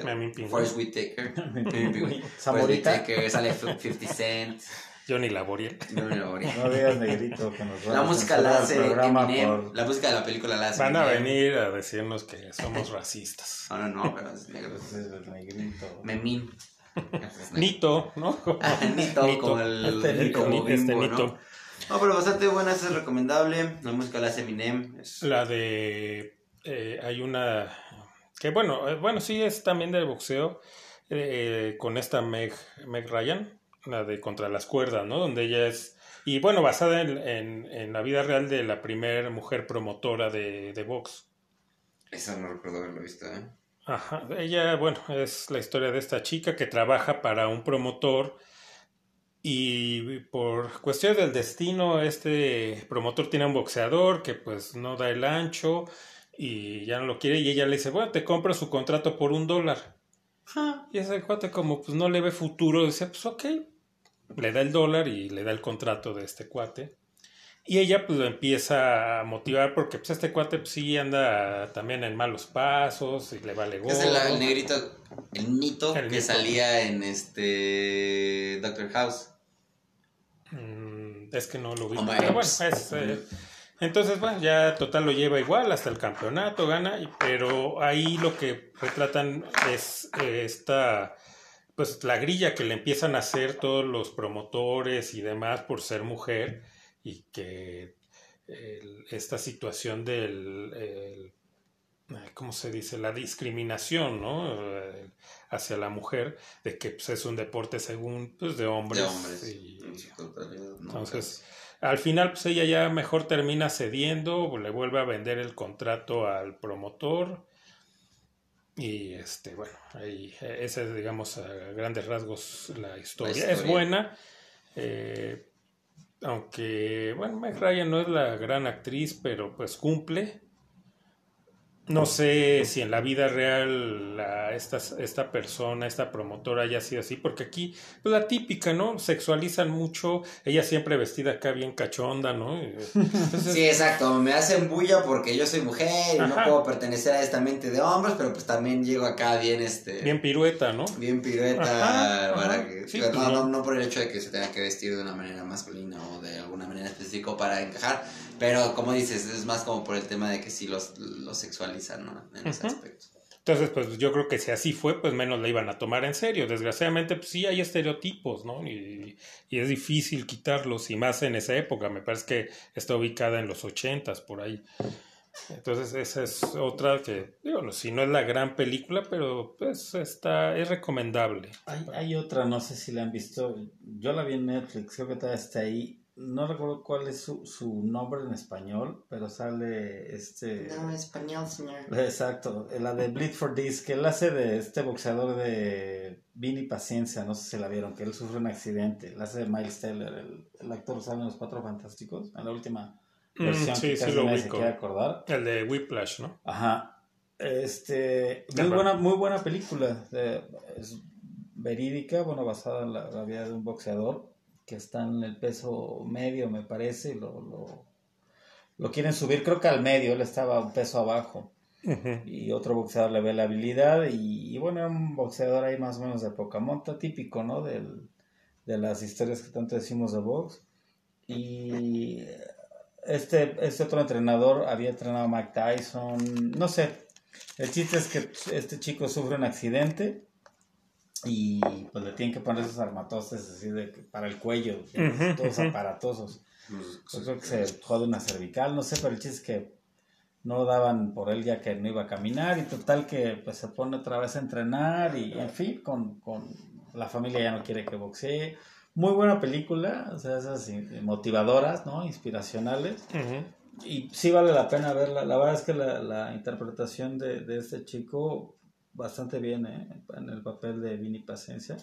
Forrest Whitaker. (laughs) Forrest Whitaker, sale 50 Cent. (laughs) Johnny Laboriel. Lo morí. No digas negrito que nos va La a música la hace Eminem. por- La música de la película la hace Van a Eminem. venir a decirnos que somos (laughs) racistas. No, no, no, pero es negro. Pues es el negrito. Memín. Es. (laughs) Nito, ¿no? (laughs) Nito, como el, Este el Nito, como este Nito. ¿no? No, pero bastante buena, es recomendable. La música la hace Eminem. Es- La de. eh, hay una. Que bueno, eh, bueno, sí es también de boxeo. eh, con esta Meg, Meg Ryan. La de Contra las Cuerdas, ¿no? Donde ella es. Y bueno, basada en, en, en la vida real de la primera mujer promotora de, de box. Eso no recuerdo haberlo visto, ¿eh? Ajá, ella, bueno, es la historia de esta chica que trabaja para un promotor y por cuestiones del destino este promotor tiene un boxeador que pues no da el ancho y ya no lo quiere y ella le dice, bueno, te compro su contrato por un dólar. Y ese cuate como pues no le ve futuro, dice, pues ok, le da el dólar y le da el contrato de este cuate. Y ella pues lo empieza a motivar porque pues este cuate pues sí anda también en malos pasos y le vale Es el, gorro. el negrito, el Nito El que salía en este Doctor House. Mm, es que no lo vi. Homer Pero bueno, es, eh, entonces, bueno, ya total lo lleva igual hasta el campeonato, gana, pero ahí lo que retratan es eh, esta, pues la grilla que le empiezan a hacer todos los promotores y demás por ser mujer y que el- esta situación del, el- ¿cómo se dice? La discriminación, ¿no? Eh, Hacia la mujer, de que pues, es un deporte según, pues, de hombres. De hombres. y- en su totalidad, ¿no? entonces, al final, pues ella ya mejor termina cediendo, le vuelve a vender el contrato al promotor. Y este, bueno, ahí, eh, esa es, digamos, a grandes rasgos la historia. historia. Es buena, eh, aunque, bueno, Meg Ryan no es la gran actriz, pero pues cumple. No sé si en la vida real la, esta, esta persona, esta promotora haya sido así, porque aquí, pues la típica, ¿no? Sexualizan mucho, ella siempre vestida acá bien cachonda, ¿no? Entonces, Sí, exacto, me hacen bulla porque yo soy mujer y no puedo pertenecer a esta mente de hombres, pero pues también llego acá bien este bien pirueta, ¿no? bien pirueta Ajá, para que Sí, pues no, no. no, no por el hecho de que se tenga que vestir de una manera masculina o de alguna manera específica para encajar, pero como dices, es más como por el tema de que sí los, los sexualizan, ¿no? En ese Ujú. aspecto. Entonces, pues yo creo que si así fue, pues menos la iban a tomar en serio. Desgraciadamente, pues sí hay estereotipos, ¿no? Y, y es difícil quitarlos, y más en esa época. Me parece que está ubicada en los ochentas, por ahí. Entonces, esa es otra que, digo, no, si no es la gran película, pero pues está, es recomendable. Hay, hay otra, no sé si la han visto. Yo la vi en Netflix, creo que todavía está ahí. No recuerdo cuál es su, su nombre en español, pero sale este. español, señor. Exacto, la de Bleed for This, que él hace de este boxeador de Vini Paciencia, no sé si la vieron, que él sufre un accidente. La hace de Miles Teller, el, el actor sale en Los Cuatro Fantásticos, en la última Mm, versión sí, que sí casi lo nadie se ubico. quiere acordar. El de Whiplash, ¿no? Ajá. Este, muy buena, muy buena película. eh, es verídica, bueno, basada en la, la vida de un boxeador que está en el peso medio, me parece, y lo, lo, lo quieren subir, creo que al medio, él estaba un peso abajo. Y otro boxeador le ve la habilidad, y, y bueno, era un boxeador ahí más o menos de poca monta, típico, ¿no? Del, de las historias que tanto decimos de box. Y este, este otro entrenador había entrenado a Mike Tyson, no sé. El chiste es que este chico sufre un accidente y pues le tienen que poner esos armatostes así de que- para el cuello, Ujú, todos ujú. aparatosos. Yo creo que se jode una cervical, no sé, pero el chiste es que no daban por él ya que no iba a caminar y total que pues se pone otra vez a entrenar y en fin, con, con la familia ya no quiere que boxee. Muy buena película, o sea, esas motivadoras, ¿no? Inspiracionales. Ujú. Y sí vale la pena verla. La verdad es que la, la interpretación de, de este chico bastante bien, ¿eh? En el papel de Vini Paciencia.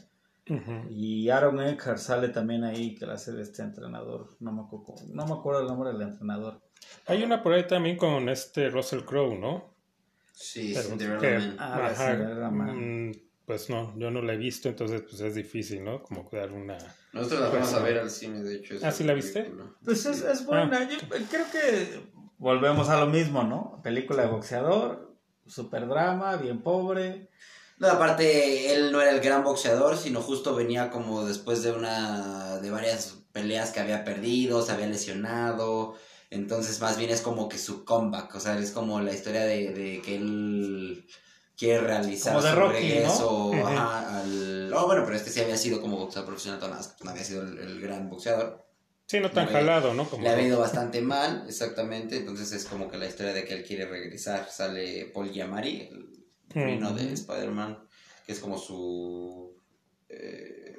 Ujú. Y Aaron Eckhart sale también ahí, que la hace de este entrenador. No me acuerdo, no me acuerdo el nombre del entrenador. Hay una por ahí también con este Russell Crowe, ¿no? Sí, Pero Cinderella que- Man. Ah, Ajá, Cinderella Man. mm, pues no, yo no la he visto, entonces pues es difícil, ¿no? Como dar una... Nosotros la vamos a ver al cine, de hecho. ¿Ah, sí la viste? Pues es, es buena. Yo creo que volvemos a lo mismo, ¿no? Película de boxeador, super drama, bien pobre. No, aparte, él no era el gran boxeador, sino justo venía como después de una. de varias peleas que había perdido, se había lesionado. Entonces, más bien es como que su comeback. O sea, es como la historia de, de que él quiere realizar Como de su Rocky, regreso ¿no? (laughs) ajá, al. Oh, bueno, pero este sí había sido como boxeador profesional, no había sido el, el gran boxeador. Sí, no tan jalado, ¿no? Como... Le ha ido bastante mal, exactamente. Entonces es como que la historia de que él quiere regresar. Sale Paul Giamatti, el vino de Ujú. Spider-Man, que es como su. eh,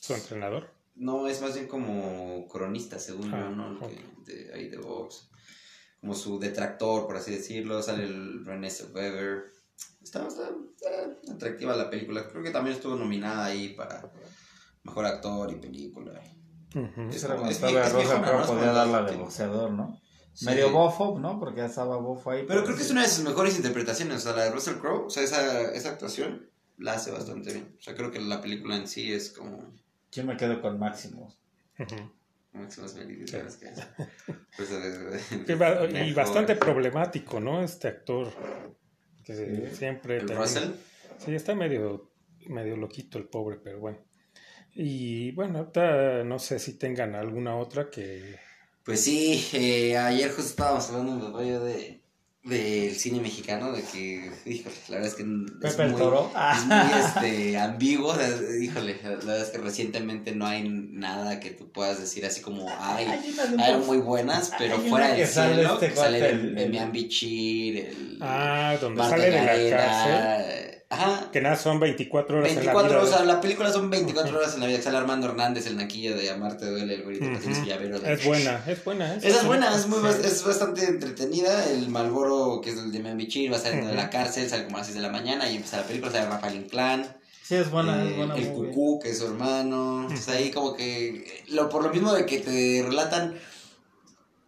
Su entrenador. no, es más bien como cronista, según Ah, yo, ¿no? ok. De, de- ahí de box. Como su detractor, por así decirlo. Sale el René Weber. Está bastante está atractiva la película. Creo que también estuvo nominada ahí para mejor actor y película. Ujú. Es Esa era cuando es estaba es Rosa, pero ¿no? Es podía dar la de boxeador, ¿no? Sí. Medio bofo, ¿no? Porque ya estaba bofo ahí. Pero creo que sí. es una de sus mejores interpretaciones. O sea, la de Russell Crowe, o sea, esa, esa actuación la hace bastante bien. O sea, creo que la película en sí es como. Yo me quedo con Máximo. Ujú. Máximas Melody, Sí. Pues, eh, Que y bastante problemático, ¿no? Este actor. Que Sí. siempre... ¿El también- Russell? Sí, está medio, medio loquito el pobre, pero bueno. Y bueno, ahorita no sé si tengan alguna otra que... Pues sí, eh, ayer justo estábamos hablando el rollo de, del cine mexicano, de que, híjole, la verdad es que es Pepe el muy, Toro. es muy este, ambiguo, o sea, híjole, la verdad es que recientemente no hay nada que tú puedas decir así como, ay, Hay de muy buenas, pero fuera del sale cielo, este sale cuate, el, el- el Mian Bichir, el Ah, donde Marta sale de la cárcel. Ajá, Que nada, son 24 horas en la 24 vida. o sea, la película son 24 horas en la vida, sale Armando Hernández, el naquillo de Amarte duele, el Ujú. llavero. de- Es buena, es buena. Esa es buena, es, muy, Sí. es bastante entretenida. El Malboro, que es el de Membichir, va saliendo de la cárcel, sale como a las 6 de la mañana y empieza la película, sale Rafael Inclán. Sí, es buena, eh, es buena. el. Cucú, que es su hermano. Entonces ahí como que, lo, por lo mismo de que te relatan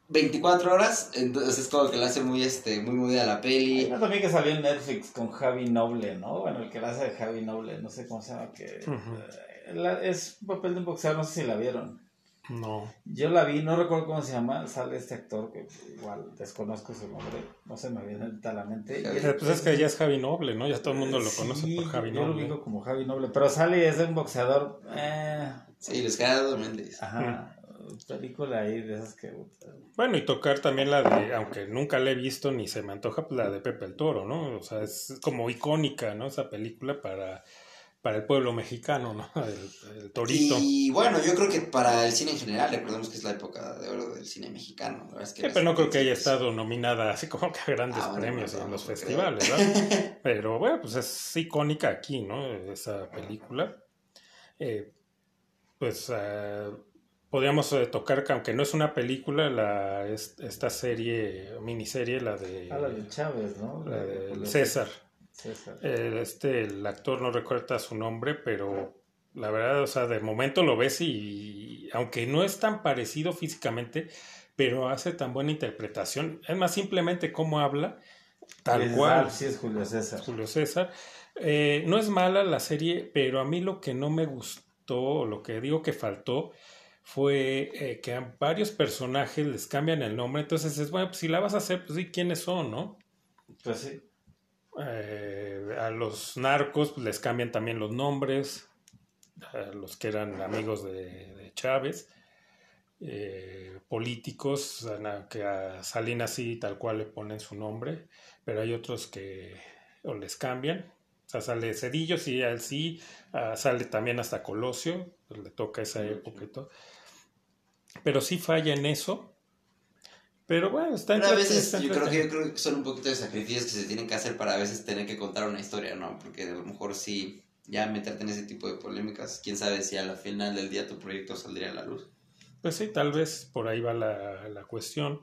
24 horas, entonces es como que lo hace muy, este, muy movida la Hay peli. una también que salió en Netflix con Javi Noble, ¿no? Bueno, el que la hace de Javi Noble, no sé cómo se llama, que Ujú. eh, la- es un papel de un boxeador, no sé si la vieron. No. Yo la vi, no recuerdo cómo se llama, sale este actor que igual desconozco su nombre, no se me viene ahorita a la mente. Pero, Pues es que ya es Javi Noble, ¿no? Ya todo el mundo lo conoce Sí, por Javi Yo lo Noble. ubico como Javi Noble, pero sale y es de un boxeador. Eh, Sí, Luis Gerardo Méndez. ajá, película ahí de esas que. Bueno, y tocar también la de, aunque nunca la he visto ni se me antoja, pues, la de Pepe el Toro, ¿no? O sea, es como icónica, ¿no? Esa película para, para el pueblo mexicano, ¿no? (laughs) El, el torito. Y bueno, yo creo que para el cine en general, recordemos que es la época de oro del cine mexicano. La verdad es que Sí, pero no creo que haya estado nominada así como que a grandes Ah, bueno, premios no, en los no creo. festivales, ¿verdad? (laughs) Pero bueno, pues es icónica aquí, ¿no? Esa película. Eh, pues eh, podríamos eh, tocar, que aunque no es una película, la, es- esta serie, miniserie, la de, Ah, la de Chávez, ¿no? la de César. César. Eh, este, el actor no recuerda su nombre, pero la verdad, o sea, de momento lo ves y, aunque no es tan parecido físicamente, pero hace tan buena interpretación. Es más, simplemente cómo habla, tal Es- cual. Sí, es Julio César. Julio César. Eh, no es mala la serie, pero a mí lo que no me gustó, o lo que digo que faltó, fue eh, que a varios personajes les cambian el nombre. Entonces es bueno, pues si la vas a hacer, pues sí, quiénes son, ¿no? Pues sí. Eh, a los narcos pues, les cambian también los nombres, a los que eran amigos de, de Chávez, eh, políticos, a que a Salinas sí tal cual le ponen su nombre, pero hay otros que o les cambian. O sea, sale Cedillo, sí, a él sí, ah, sale también hasta Colosio, pues, le toca esa época y todo. Pero sí falla en eso. Pero bueno, está Pero a veces yo creo, que, yo entretenido. creo que son un poquito de sacrificios que se tienen que hacer para a veces tener que contar una historia, ¿no? Porque a lo mejor sí, ya meterte en ese tipo de polémicas, quién sabe si a la final del día tu proyecto saldría a la luz. Pues sí, tal vez por ahí va la, la cuestión.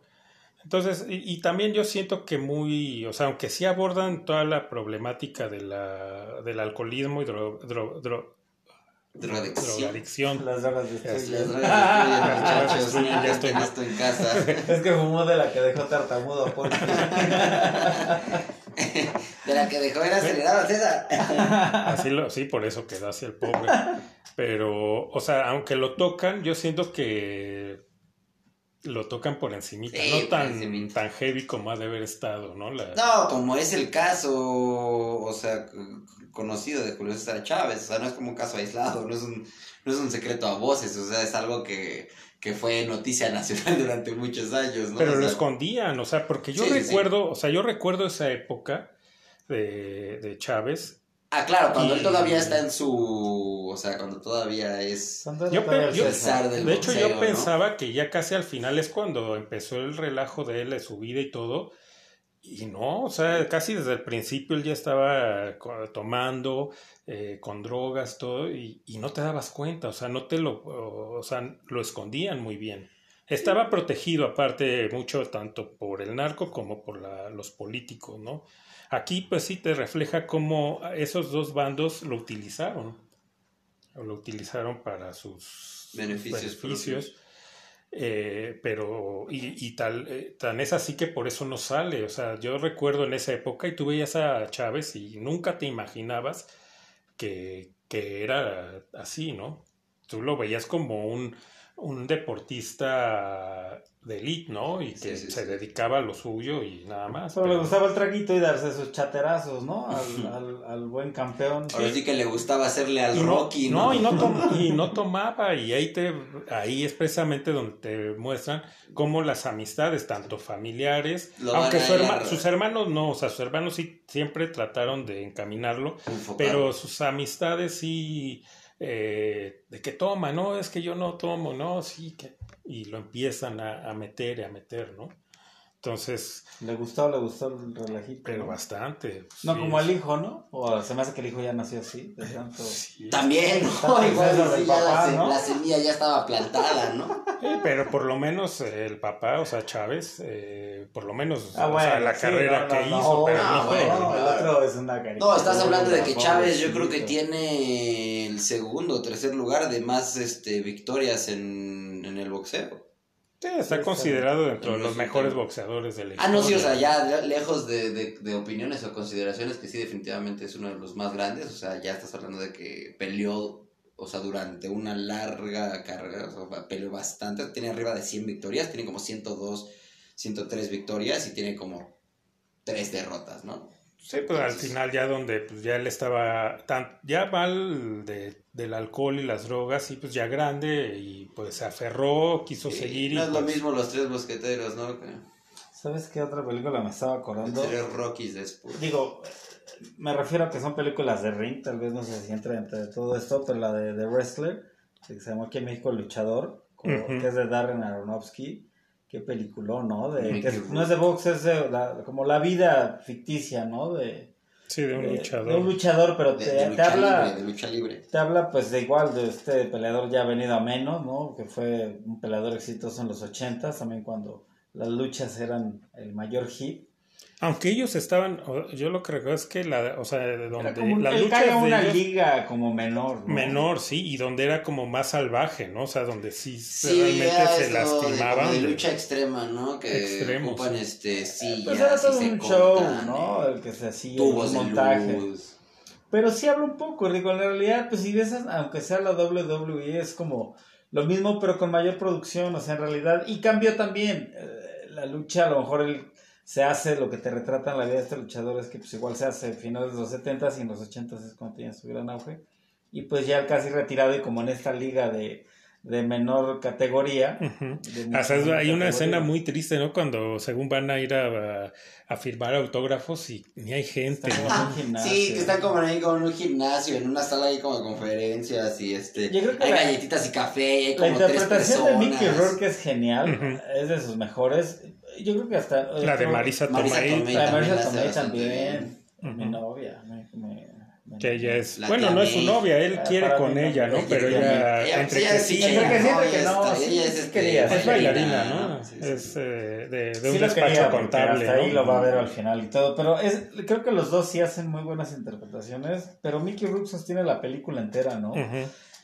Entonces, y, y también yo siento que muy, o sea, aunque sí abordan toda la problemática de la, del alcoholismo y dro- dro- dro- Drogadicción. drogadicción. Las drogas de Es- estrella. Las drogas destruyen, (laughs) muchachos, Destruyen, ya estoy esto en casa. (laughs) Es que fumó de la que dejó tartamudo a (laughs) Poncho. De la que dejó era acelerada César. Así lo, sí, por eso quedó así el pobre. Pero, o sea, aunque lo tocan, yo siento que lo tocan por encimita, Sí, no tan, encimita. tan heavy como ha de haber estado, ¿no? La- No, como es el caso, o sea, conocido de Julio César Chávez, o sea, no es como un caso aislado, no es un, no es un secreto a voces, o sea, es algo que, que fue noticia (laughs) nacional durante muchos años, ¿no? Pero O lo escondían, o sea, porque yo Sí, sí, sí. recuerdo, o sea, yo recuerdo esa época de, de Chávez. Ah, claro, cuando Y- él todavía está en su, o sea, cuando todavía es... Yo, pe- yo- del de hecho, boxeo, yo ¿no? pensaba que ya casi al final es cuando empezó el relajo de él, de su vida y todo. Y no, o sea, casi desde el principio él ya estaba tomando, eh, con drogas, todo, y, y no te dabas cuenta, o sea, no te lo, o sea, lo escondían muy bien. Estaba protegido aparte mucho tanto por el narco como por la- los políticos, ¿no? Aquí pues sí te refleja cómo esos dos bandos lo utilizaron, o lo utilizaron para sus Beneficios beneficios. Eh, pero, y, y tal, eh, tan es así que por eso no sale. O sea, yo recuerdo en esa época y tú veías a Chávez y nunca te imaginabas que, que era así, ¿no? Tú lo veías como un, un deportista de elite, ¿no? Y que sí, se sí. dedicaba a lo suyo y nada más. Solo le pero- gustaba el traguito y darse sus chaterazos, ¿no? Al, (laughs) al, al buen campeón. Ahora sí que le gustaba hacerle al y no, Rocky, no, ¿no? y no, tom- (laughs) y no tomaba, y ahí te, ahí es precisamente donde te muestran cómo las amistades, tanto familiares, Lo aunque su herma- sus hermanos no, o sea, sus hermanos sí siempre trataron de encaminarlo, pero sus amistades sí, eh, de que toma, no, es que yo no tomo, no, sí, que, y lo empiezan a, a meter y a meter, ¿no? Entonces, Le gustó, le gustó el relajito. pero ¿no? bastante. No sí, como es- el hijo, ¿no? O se me hace que el hijo ya nació así, de (laughs) tanto. sí. También, ¿no? Igual pensando sí, del ya la, semilla ya estaba plantada, ¿no? Sí, pero por lo menos el papá, o sea, Chávez, eh, por lo menos, Ah, o sea, bueno, la sí, carrera no, que no, hizo, no, pero no, no fue. No, el otro es una caricatura. No, estás hablando de que Chávez yo creo que tiene el segundo o tercer lugar de más este, victorias en, en el boxeo. Sí, está Sí, considerado dentro de los mejores boxeadores de la Ah, no, sí, o sea, historia. ya lejos de, de, de opiniones o consideraciones, que sí, definitivamente es uno de los más grandes. O sea, ya estás hablando de que peleó, o sea, durante una larga carrera, o sea, peleó bastante. Tiene arriba de 100 victorias, tiene como 102, 103 victorias y tiene como 3 derrotas, ¿no? Sí, pues al final ya donde pues, ya él estaba tan, ya mal de, del alcohol y las drogas y pues ya grande y pues se aferró, quiso Sí, seguir y no es lo pues, mismo los tres mosqueteros, ¿no? Que ¿Sabes qué otra película me estaba acordando? los tres Rockies después. Digo, me refiero a que son películas de ring, tal vez no sé si entra entre todo esto, pero la de The Wrestler, que se llamó aquí en México El Luchador, como- que es de Darren Aronofsky. Qué peliculón, ¿no? De, que es- no es de box, es de la- como la vida ficticia, ¿no? De, sí, de un de- luchador. de un luchador, pero te, de te lucha habla... libre, de lucha libre. Te habla pues de igual de este peleador ya venido a menos, ¿no? Que fue un peleador exitoso en los 80 también cuando las luchas eran el mayor hit. Aunque ellos estaban, yo lo que recuerdo es que la, o sea, de donde Era como un, las él luchas cae a de una ellos- liga como menor, ¿no? menor, sí, y donde era como más salvaje, ¿no? O sea, donde sí, Sí, realmente ya se lastimaban. de de- lucha extrema, ¿no? Que Extremo, ocupan sí. este sillas Pues era todo y se un show, cortan, ¿no? eh, El que se hacía, Tubos el de montaje. luz. Pero sí habla un poco, digo, en realidad, pues si ves, aunque sea la WWE, es como lo mismo, pero con mayor producción, o sea, en realidad, y cambió también eh, la lucha, a lo mejor él se hace lo que te retrata en la vida de este luchador, es que pues igual se hace a finales de los 70 y en los 80 es cuando tiene su gran auge, y pues ya casi retirado y como en esta liga de, de menor categoría. De O sea, hay una escena muy triste, ¿no? Cuando según van a ir a, a firmar autógrafos y ni hay gente. ¿no? como en un gimnasio. Sí, que están como ahí como en un gimnasio, en una sala ahí como de conferencias y este... Yo creo que hay la- galletitas y café, y hay La como tres interpretación de personas. Mickey Rourke es genial, es de sus mejores. Yo creo que hasta. La de Marisa Tomei, Tomei. La de Marisa Tomei también. Mi novia. me- me- me- que ella es, La bueno, no es su novia, él quiere con mí ella, ¿no? Pero Ella entre ella que es sí, Entre que sí, entre que ella no, es sí este, quería. es bailarina, ¿no? Sí, sí. Es eh, de, de Sí un despacho contable, Hasta ahí lo va a ver al final y todo. Pero es, creo que los dos sí hacen muy buenas interpretaciones. Pero Mickey Rourke sostiene la película entera, ¿no?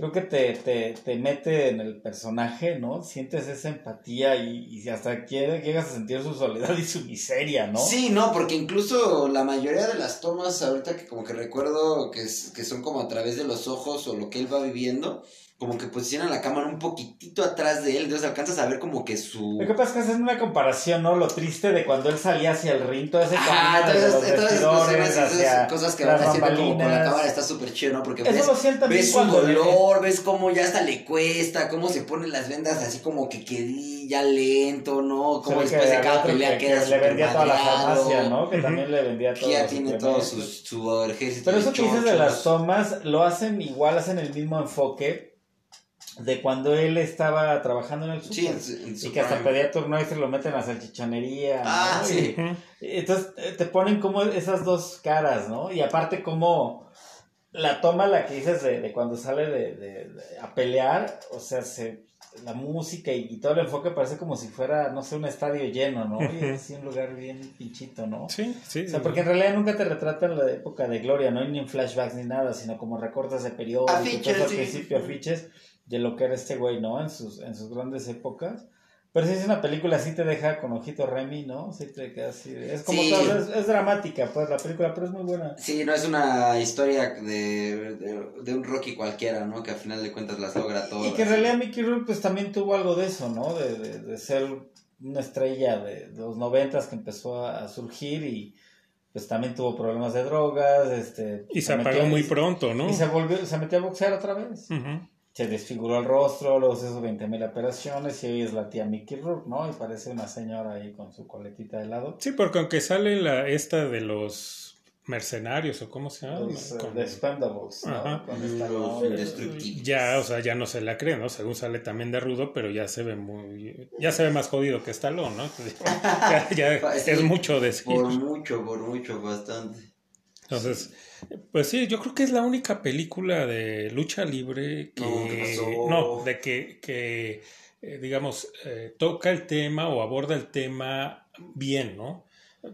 Creo que te, te, te mete en el personaje, ¿no? Sientes esa empatía y, y hasta quiere- llegas a sentir su soledad y su miseria, ¿no? Sí, no, porque incluso la mayoría de las tomas ahorita que como que recuerdo que, que son como a través de los ojos o lo que él va viviendo, como que posicionan la cámara un poquitito atrás de él, entonces alcanzas a ver como que su... Lo que pasa es que hacen una comparación, ¿no? Lo triste de cuando él salía hacia el ring, todo ese Ah, entonces, vestidores, esas- hacia cosas que van haciendo como con la cámara está súper chido, ¿no? Porque Eso ves, lo ves su dolor, ves cómo ya hasta le cuesta, cómo se ponen las vendas así como que quedí ya lento, ¿no? ve después de cada pelea que, queda que le vendía toda la farmacia, ¿no? Que también le vendía todo. Que ya tiene todo su, su ejército Pero eso que dices de las tomas, lo hacen igual, hacen el mismo enfoque de cuando él estaba trabajando en el Sí, super. en su- en su y que hasta prime. pedía turno y se lo meten a salchichonería. Ah, ¿no? sí. Y-. Entonces eh, te ponen como esas dos caras, ¿no? Y aparte como la toma, la que dices de, de cuando sale de, de- de- a pelear, o sea, se, la música y, y todo el enfoque parece como si fuera, no sé, un estadio lleno, ¿no? Y es así un lugar bien pinchito, ¿no? Sí, sí. O sea, porque en realidad nunca te retratan la época de gloria, no hay ni en flashbacks ni nada, sino como recortes de periódicos, Afiches, al principio afiches de lo que era este güey, ¿no? En sus, en sus grandes épocas. Pero si es una película, sí te deja con ojito Remy, ¿no? Sí te queda así. Es como Sí. todo, es, es dramática, pues, la película, pero es muy buena. Sí, no es una historia de, de, de un Rocky cualquiera, ¿no? Que al final de cuentas las logra todas. Y que en realidad Mickey Rourke, pues, también tuvo algo de eso, ¿no? De, de, de ser una estrella de, de los noventas que empezó a, a surgir y, pues, también tuvo problemas de drogas, este... Y se apagó muy pronto, ¿no? Y se volvió, se metió a boxear otra vez. Ujú. Se desfiguró el rostro, luego se hizo 20 mil operaciones y hoy es la tía Mickey Rourke, ¿no? Y parece una señora ahí con su coletita de lado. Sí, porque aunque sale la esta de los mercenarios o cómo se llama, Los eh, Con- The Expendables, ¿no? Con Los Stallone. indestructibles. ya, o sea, ya no se la cree, ¿no? Según sale también de rudo, pero ya se ve muy, ya se ve más jodido que Stallone, ¿no? Entonces, (laughs) ya, ya (laughs) Sí. es mucho decir. Por mucho, por mucho, bastante. Entonces, pues sí, yo creo que es la única película de lucha libre que, No, ¿qué pasó? no, de que, que eh, digamos, eh, toca el tema o aborda el tema bien, ¿no?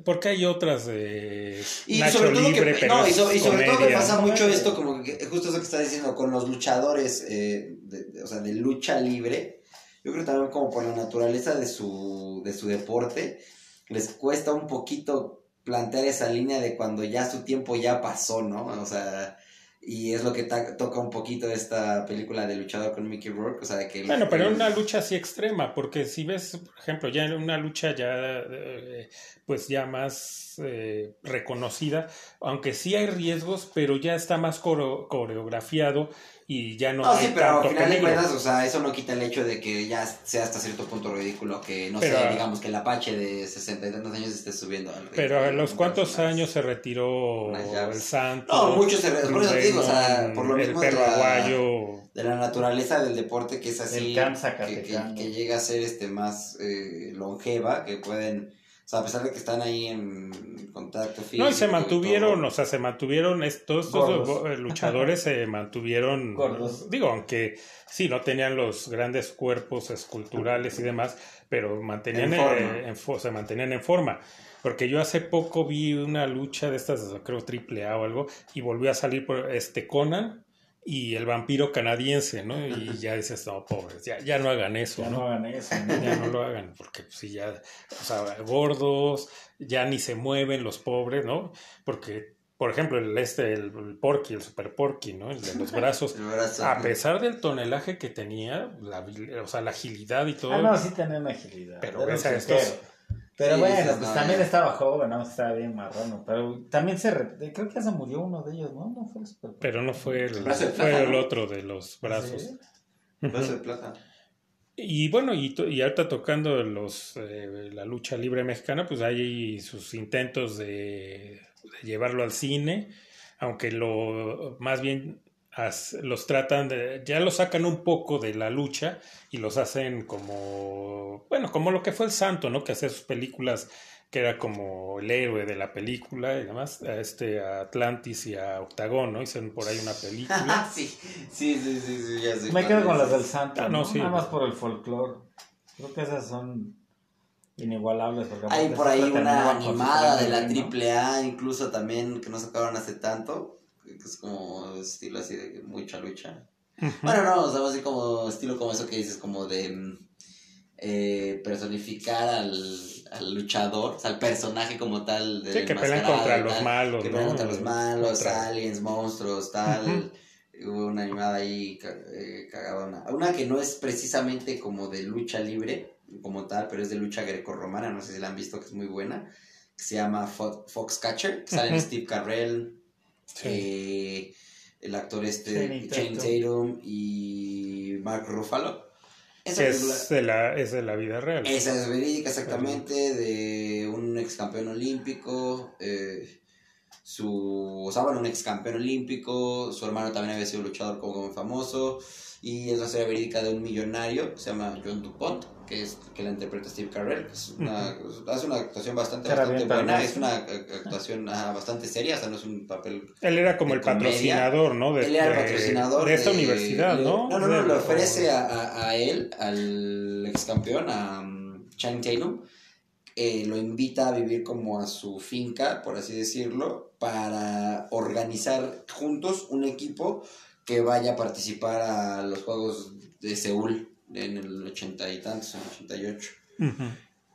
Porque hay otras de Y Nacho sobre todo Libre, que, no, y, so- y sobre todo que comedia. pasa mucho esto, como que justo eso que está diciendo, con los luchadores, eh, de, de- o sea, de lucha libre, yo creo también como por la naturaleza de su, de su deporte, les cuesta un poquito plantear esa línea de cuando ya su tiempo ya pasó, ¿no? O sea, y es lo que toca un poquito esta película de luchador con Mickey Rourke, o sea, de que... el- Bueno, pero el- una lucha así extrema, porque si ves, por ejemplo, ya en una lucha ya, eh, pues ya más eh, reconocida, aunque sí hay riesgos, pero ya está más coreo- coreografiado y ya no, No, hay sí, pero al final de cuentas, o sea, eso no quita el hecho de que ya sea hasta cierto punto ridículo que, no Pero- sé, digamos que el Apache de 60 y tantos años esté subiendo al. Pero a los cuántos años se retiró el Santo. No, muchos se por eso te digo, o sea, por lo el mismo de perro la- aguayo. De la naturaleza del deporte que es así, can que, que, que llega a ser este más eh, longeva, que pueden, sea, a pesar de que están ahí en contacto físico. No, y se mantuvieron, o sea, se mantuvieron, estos, estos eh, luchadores se mantuvieron, Gordos. digo, aunque sí, no tenían los grandes cuerpos esculturales y demás, pero mantenían, En eh, en se mantenían en forma. Porque yo hace poco vi una lucha de estas, creo triple A o algo, y volvió a salir por este Conan y el vampiro canadiense, ¿no? Y ya dices, no, pobres, ya, ya no hagan eso, Ya ¿no? no hagan eso, ¿no? ya no lo hagan, porque pues, sí, ya, o sea, gordos, ya ni se mueven los pobres, ¿no? Porque, por ejemplo, el este, el, el Porky, el Super Porky, ¿no? El de los (laughs) brazos, El brazo. a pesar del tonelaje que tenía, la, o sea, la agilidad y todo, Ah, no, sí tenía una agilidad. Pero ves a estos-. Pero Sí, bueno, pues no, también estaba joven, ¿no? Estaba bien marrano. Pero también se... re- Creo que ya se murió uno de ellos, ¿no? No fue el super... pero no fue el, de fue el ¿no? otro de los brazos. ¿Sí? Brazo de plata. Y bueno, y, to- y ahorita tocando los, eh, la lucha libre mexicana, pues hay sus intentos de, de llevarlo al cine, aunque lo más bien los tratan de, ya lo sacan un poco de la lucha y los hacen como, bueno, como lo que fue el Santo, ¿no? Que hacía sus películas que era como el héroe de la película y demás, a este a Atlantis y a Octagón, ¿no? Hicieron por ahí una película. (laughs) sí, sí, sí, sí, sí, ya sé Me quedo con las del Santo, Ah, no, ¿no? sí. Nada más por el folclore. Creo que esas son inigualables. Porque Hay por ahí una animada de la ritmo. triple A, incluso también, que no sacaron hace tanto, que es como estilo así de mucha lucha. Bueno, no, o sea, así como estilo como eso que dices, como de mm, eh, personificar al, al luchador, o sea, al personaje como tal. Sí, del que pelean contra los tal, malos, Que pelean contra los malos, Contra- aliens, monstruos, tal. Hubo una animada ahí eh, cagadona. Una que no es precisamente como de lucha libre, como tal, pero es de lucha grecorromana, no sé si la han visto, que es muy buena, que se llama Fo- Foxcatcher, que salen Ujú. Steve Carrell, Sí. eh, el actor este, Channing Tatum. Y Mark Ruffalo. Esa película- es de la, es de la vida real. esa es verídica exactamente, de un ex campeón olímpico, eh, su, o sea, bueno, un ex campeón olímpico, su hermano también había sido luchador como famoso, y es la historia verídica de un millonario, que se llama John DuPont, que es que la interpreta Steve Carell, que es una, hace una actuación bastante, bastante buena, es una eh, actuación ajá, bastante seria, o sea, no es un papel Él era como el comedia. patrocinador, ¿no? De, él era el de- patrocinador de esta universidad, ¿no? No, no, no, le ofrece a, a, a él, al ex campeón, a um, Channing Tatum, eh, lo invita a vivir como a su finca, por así decirlo, para organizar juntos un equipo que vaya a participar a los Juegos de Seúl en el ochenta y tantos, en el ochenta y ocho. Ujú.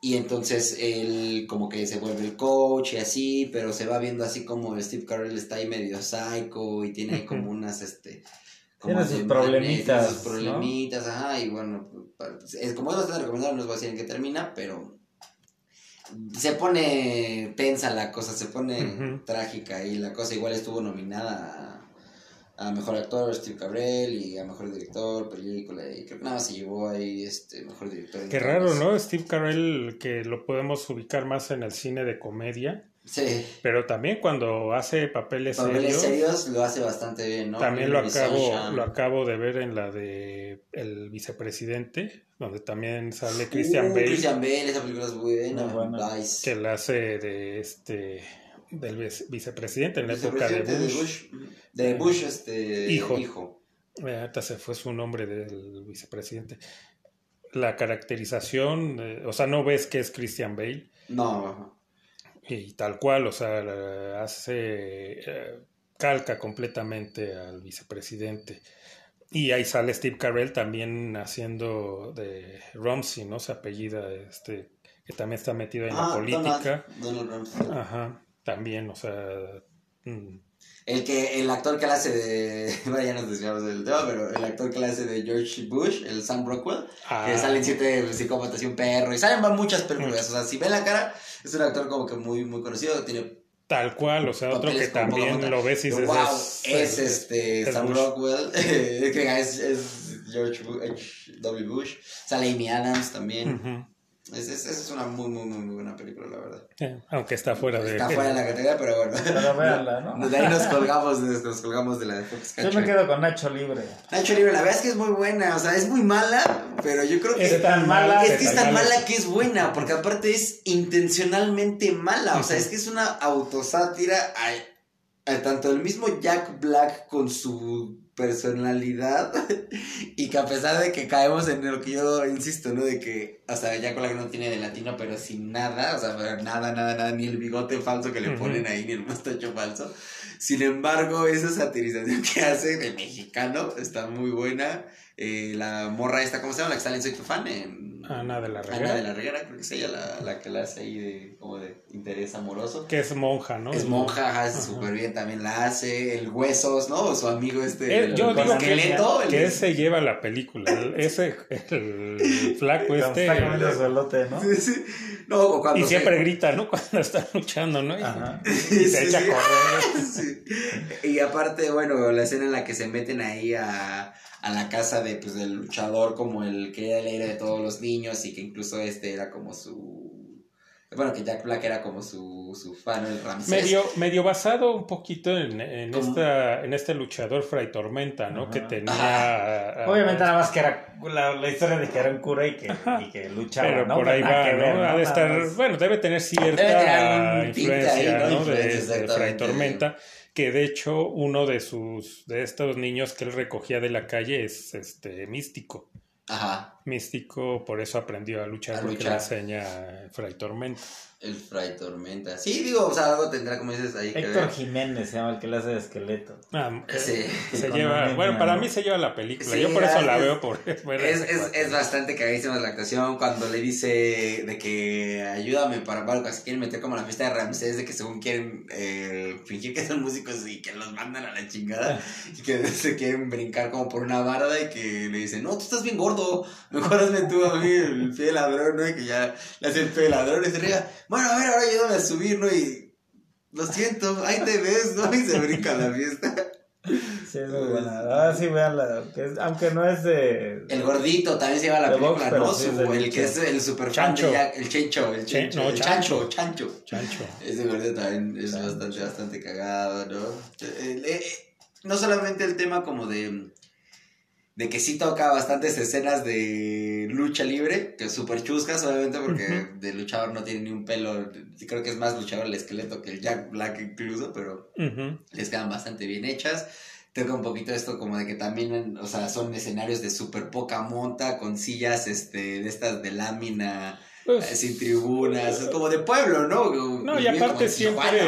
Y entonces él como que se vuelve el coach y así, pero se va viendo así como Steve Carell está ahí medio psycho y tiene ahí como unas, este... Tiene sus problemitas, sus problemitas, ajá, y bueno, es, como es bastante recomendable, no les voy a decir en qué termina, pero se pone tensa la cosa, se pone trágica y la cosa igual estuvo nominada a, a Mejor Actor Steve Carell y a Mejor Director, película, y creo que nada más se llevó ahí este Mejor Director. Qué raro, ¿no? Steve Carell, que lo podemos ubicar más en el cine de comedia, Sí. pero también cuando hace papeles, Papeles serios, serios lo hace bastante bien, ¿no? también lo acabo, lo acabo de ver en la de El Vicepresidente, donde también sale Christian Uh, Bale, Christian Bale, esa película es buena. Muy buena. Que la hace de este del vice- vicepresidente en la época de Bush. De Bush, este. Hijo. hijo. Ahorita se fue su nombre del vicepresidente. La caracterización, eh, o sea, no ves que es Christian Bale No, ajá. y tal cual, o sea, hace eh, calca completamente al vicepresidente. Y ahí sale Steve Carell también haciendo de Rumsey, ¿no? Se apellida este que también está metido en la Ah, política. Donald, Donald. Ajá, también, o sea, mm, El que, el actor que le hace de. (laughs) Bueno, ya nos desviamos del tema, pero el actor que le hace de George Bush, el Sam Rockwell, ah, que sale en siete psicópatas y un perro, y salen en muchas películas. O sea, si ven la cara, es un actor como que muy, muy conocido, tiene tal cual, o sea, otro que también lo ves y dices, wow, es, es, este es Sam Bush. Rockwell, (laughs) es, es George Bu- H. W. Bush, sale Amy Adams también. Ujú. Es, es, es una muy, muy, muy, muy buena película, la verdad. Eh, aunque está fuera de... Está fuera de la categoría, pero bueno. Pero véanla, ¿no? De ahí nos colgamos, nos, nos colgamos de la de Fox Yo me quedo con Nacho Libre. Nacho Libre, la verdad es que es muy buena, o sea, es muy mala, pero yo creo que... Es tan mala, Es que es tan mala. mala que es buena, porque aparte es intencionalmente mala. O sea, es que es una autosátira a, a tanto el mismo Jack Black con su personalidad (laughs) y que a pesar de que caemos en lo que yo insisto, ¿no? De que, o sea, Jack Black no tiene de latino, pero sin nada, o sea, nada, nada, nada, ni el bigote falso que le ponen ahí, ni el mostacho falso. Sin embargo, esa satirización (laughs) que hace de mexicano está muy buena. Eh, la morra esta, ¿cómo se llama? La que sale en Soy tu fan. en- Ana de la Ana Reguera. de la Reguera, creo que es ella la, la que la hace ahí de, como de interés amoroso. Que es monja, ¿no? Es monja, ajá, hace súper bien, también la hace. El Huesos, ¿no? Su amigo este. Eh, el yo digo que, esqueleto. el- que ese lleva la película. el- ese, el (laughs) flaco este. está elote, ¿no? Sí, sí. No, o cuando Y se- siempre (laughs) grita, ¿no? Cuando están luchando, ¿no? Y, Ajá. y se Sí, echa sí. a correr. (laughs) Sí. Y aparte, bueno, la escena en la que se meten ahí a, a la casa de, pues, del luchador como el que era el héroe de todos los niños y que incluso este era como su... Bueno, que Jack Black era como su, su fan, el Ramsés. Medio, medio basado un poquito en, en, esta, en este luchador Fray Tormenta, ¿no? Ajá. Que tenía. ah, Obviamente nada más que era la, la historia de que era un cura y que, y que luchaba, Pero ¿no? por ahí va, que ¿no? ver, Ha de estar, bueno, debe tener cierta Debe tener influencia, ahí, ¿no? ¿no? De, de Fray exactamente. Tormenta, que de hecho uno de sus, de estos niños que él recogía de la calle es este místico. Ajá, Místico, por eso aprendió a luchar, A porque luchar. le enseña Fray Tormenta. El Fray Tormenta. Sí, digo, o sea, algo tendrá, como dices, ahí que Héctor ver. Jiménez se llama el que le hace de esqueleto. Ah, eh, Sí. se lleva, bueno, para mí se lleva la película. Sí, Yo por eso es- la veo por (laughs) Es, es, es bastante cagadísima la actuación cuando le dice de que ayúdame para algo, se quieren meter como la fiesta de Ramsés, de que según quieren eh, fingir que son músicos y que los mandan a la chingada y que (laughs) se quieren brincar como por una barda y que le dicen, no, tú estás bien gordo, mejor hazme tú a mí el pie de ladrón, ¿no? Y que ya le hace el pie de ladrón y se ríe, bueno, a ver, ahora ayúdame a subir, ¿no? Y lo siento, ahí te ves, ¿no? Y se brinca la fiesta. Sí, es muy buena. Ahora sí, veanla. Aunque no es de. El gordito también se lleva la película, box, ¿no? sí Su- el que es el super fan Chancho. de Jack, el Chencho, el Che- Chencho, no, el Chancho. Chancho, Chancho. Ese gordito también es Chancho. bastante, bastante cagado, ¿no? Eh, eh, no solamente el tema como de, de que sí toca bastantes escenas de lucha libre, que súper chuscas, obviamente, porque de luchador no tiene ni un pelo. Creo que es más luchador el esqueleto que el Jack Black incluso, pero Ujú. les quedan bastante bien hechas. Toca un poquito esto como de que también, o sea, son escenarios de súper poca monta, con sillas este, de estas de lámina Pues- eh, sin tribunas, es como de pueblo, ¿no? No, y aparte siempre-.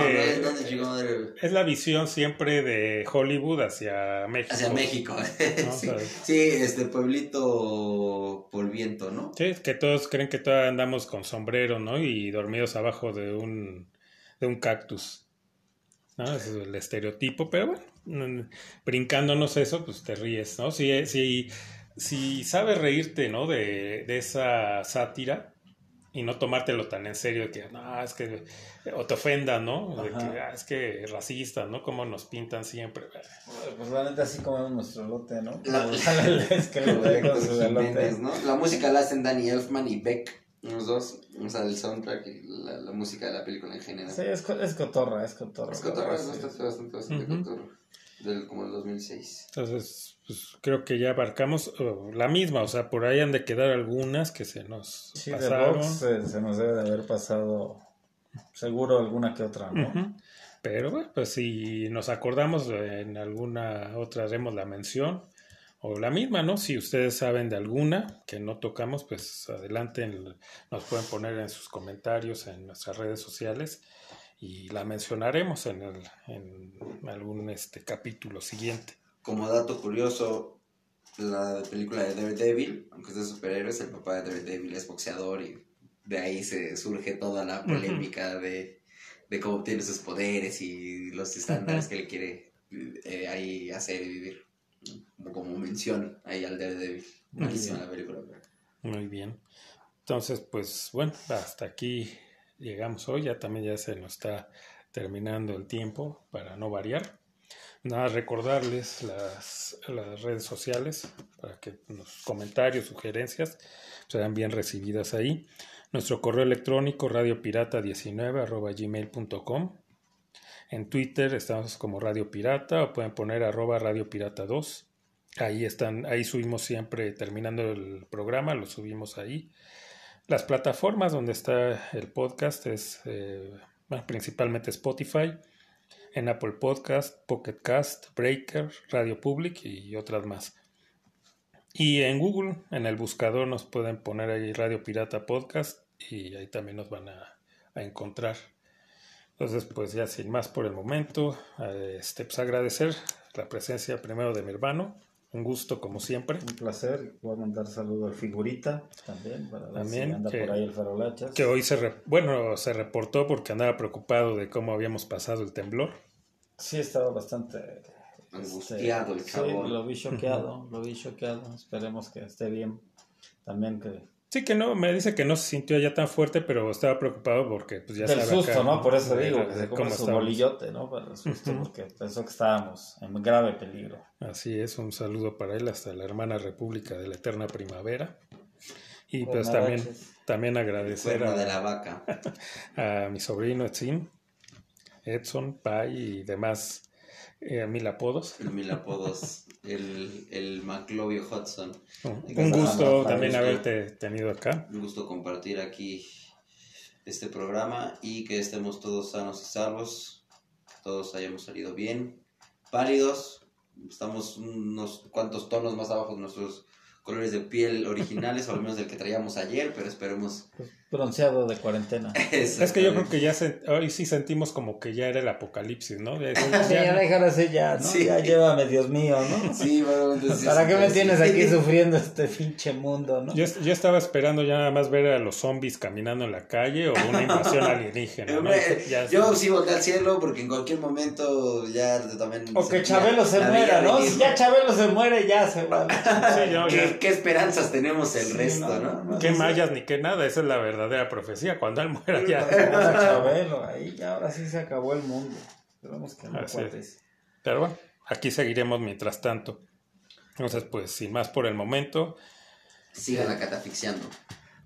Es la visión siempre de Hollywood hacia México. Hacia México. (laughs) sí. O sea, sí, este pueblito polviento, ¿no? Sí, que todos creen que todavía andamos con sombrero, ¿no? Y dormidos abajo de un, de un cactus. ¿No? Ese es el estereotipo, pero bueno, brincándonos eso, pues te ríes, ¿no? Si, si, si sabes reírte, ¿no? De, de esa sátira y no tomártelo tan en serio que, no, es que, o te ofenda, ¿no? De que. "Ah, es que racista, ¿no? Como nos pintan siempre. Pues neta así comemos nuestro lote, ¿no? La- es que lo. (laughs) ¿no? La música la hacen Danny Elfman y Beck, los dos. O sea, el soundtrack y la, la música de la película en general. Sí, es, es cotorra, es cotorra. Es cotorro, es Sí. bastante, bastante, bastante Ujú. cotorro. Del, como el 2006. Entonces, pues creo que ya abarcamos oh, la misma, o sea, por ahí han de quedar algunas que se nos Sí, de pasaron. box eh, se nos debe de haber pasado seguro alguna que otra, ¿no? Pero bueno, pues si nos acordamos en alguna otra haremos la mención o la misma, ¿no? Si ustedes saben de alguna que no tocamos, pues adelante, en- nos pueden poner en sus comentarios en nuestras redes sociales y la mencionaremos en, el, en algún este capítulo siguiente. Como dato curioso, la película de Daredevil, aunque es de superhéroes, el papá de Daredevil es boxeador y de ahí se surge toda la polémica de, de cómo obtiene sus poderes y los estándares que le quiere eh, ahí hacer y vivir. Como, como mención ahí al Daredevil. Malísima la película. Muy bien. Entonces, pues bueno, hasta aquí llegamos hoy. Ya también ya se nos está terminando el tiempo para no variar. Nada, recordarles las, las redes sociales para que los comentarios, sugerencias sean bien recibidas ahí. Nuestro correo electrónico radiopirata19 arroba gmail.com. En Twitter estamos como Radio Pirata o pueden poner arroba Radio Pirata 2. Ahí están, ahí subimos siempre, terminando el programa, lo subimos ahí. Las plataformas donde está el podcast es eh, principalmente Spotify, en Apple Podcast, Pocket Cast, Breaker, Radio Public y otras más. Y en Google, en el buscador, nos pueden poner ahí Radio Pirata Podcast y ahí también nos van a, a encontrar. Entonces, pues ya sin más por el momento, eh, este, pues agradecer la presencia primero de mi hermano. Un gusto como siempre. Un placer. Voy a mandar saludo al figurita también, para ver También, si anda que- por ahí el farolachas. Que hoy se, re- bueno, se reportó porque andaba preocupado de cómo habíamos pasado el temblor. Sí, estaba bastante... Angustiado el este, cabrón. Sí, lo vi choqueado, lo vi choqueado. Esperemos que esté bien. También que... Sí, que no, me dice que no se sintió ya tan fuerte, pero estaba preocupado porque pues ya Del sabe susto, acá, ¿no? Por eso digo, que se come su estábamos. bolillote, ¿no? Para el susto, porque pensó que estábamos en grave peligro. Así es, un saludo para él hasta la hermana República de la Eterna Primavera. Y pues Buenas también, noches. también agradecer a, de la vaca. (laughs) a mi sobrino Edson, Edson, Pai y demás eh, mil apodos. (laughs) Mil apodos. El, el McLovio Hudson. Un que gusto también haberte tenido acá. Un gusto compartir aquí este programa y que estemos todos sanos y salvos. Todos hayamos salido bien. Pálidos. Estamos unos cuantos tonos más abajo de nuestros colores de piel originales, o al menos del que traíamos ayer, pero esperemos. Pues, bronceado de cuarentena. (laughs) Es que yo creo que ya se, hoy sí sentimos como que ya era el apocalipsis, ¿no? Ya- Sí, ya- ya déjalo así ya, ¿no? Sí. Ya llévame, Dios mío, ¿no? Sí, bueno, entonces- ¿Para qué me tienes sí. aquí sufriendo este pinche mundo, no? Yo, yo estaba esperando ya nada más ver a los zombies caminando en la calle o una invasión (laughs) alienígena. ¿no? Hombre, Ya- yo sí volteé al cielo porque en cualquier momento ya también. O que Chabelo se muera, ¿no? Si ya Chabelo se muere, ya se va. Sí, yo- ¿Qué, (laughs) qué esperanzas tenemos el Sí, resto, no, no? no, qué no mayas ni qué nada, esa es la verdadera profecía. Cuando él muera ya. Ahora (laughs) Chabelo, ahí ya ahora sí se acabó el mundo. Esperemos que no. Pero bueno, aquí seguiremos mientras tanto. Entonces, pues sin más por el momento, Sigan la catafixiando.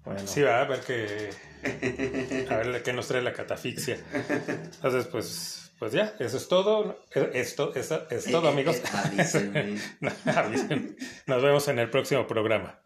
Bueno, sí va a ver que a ver qué nos trae la catafixia. Entonces, pues, pues ya, eso es todo. Esto, eso es todo, amigos. Avísenme. (laughs) Avisen. Nos vemos en el próximo programa.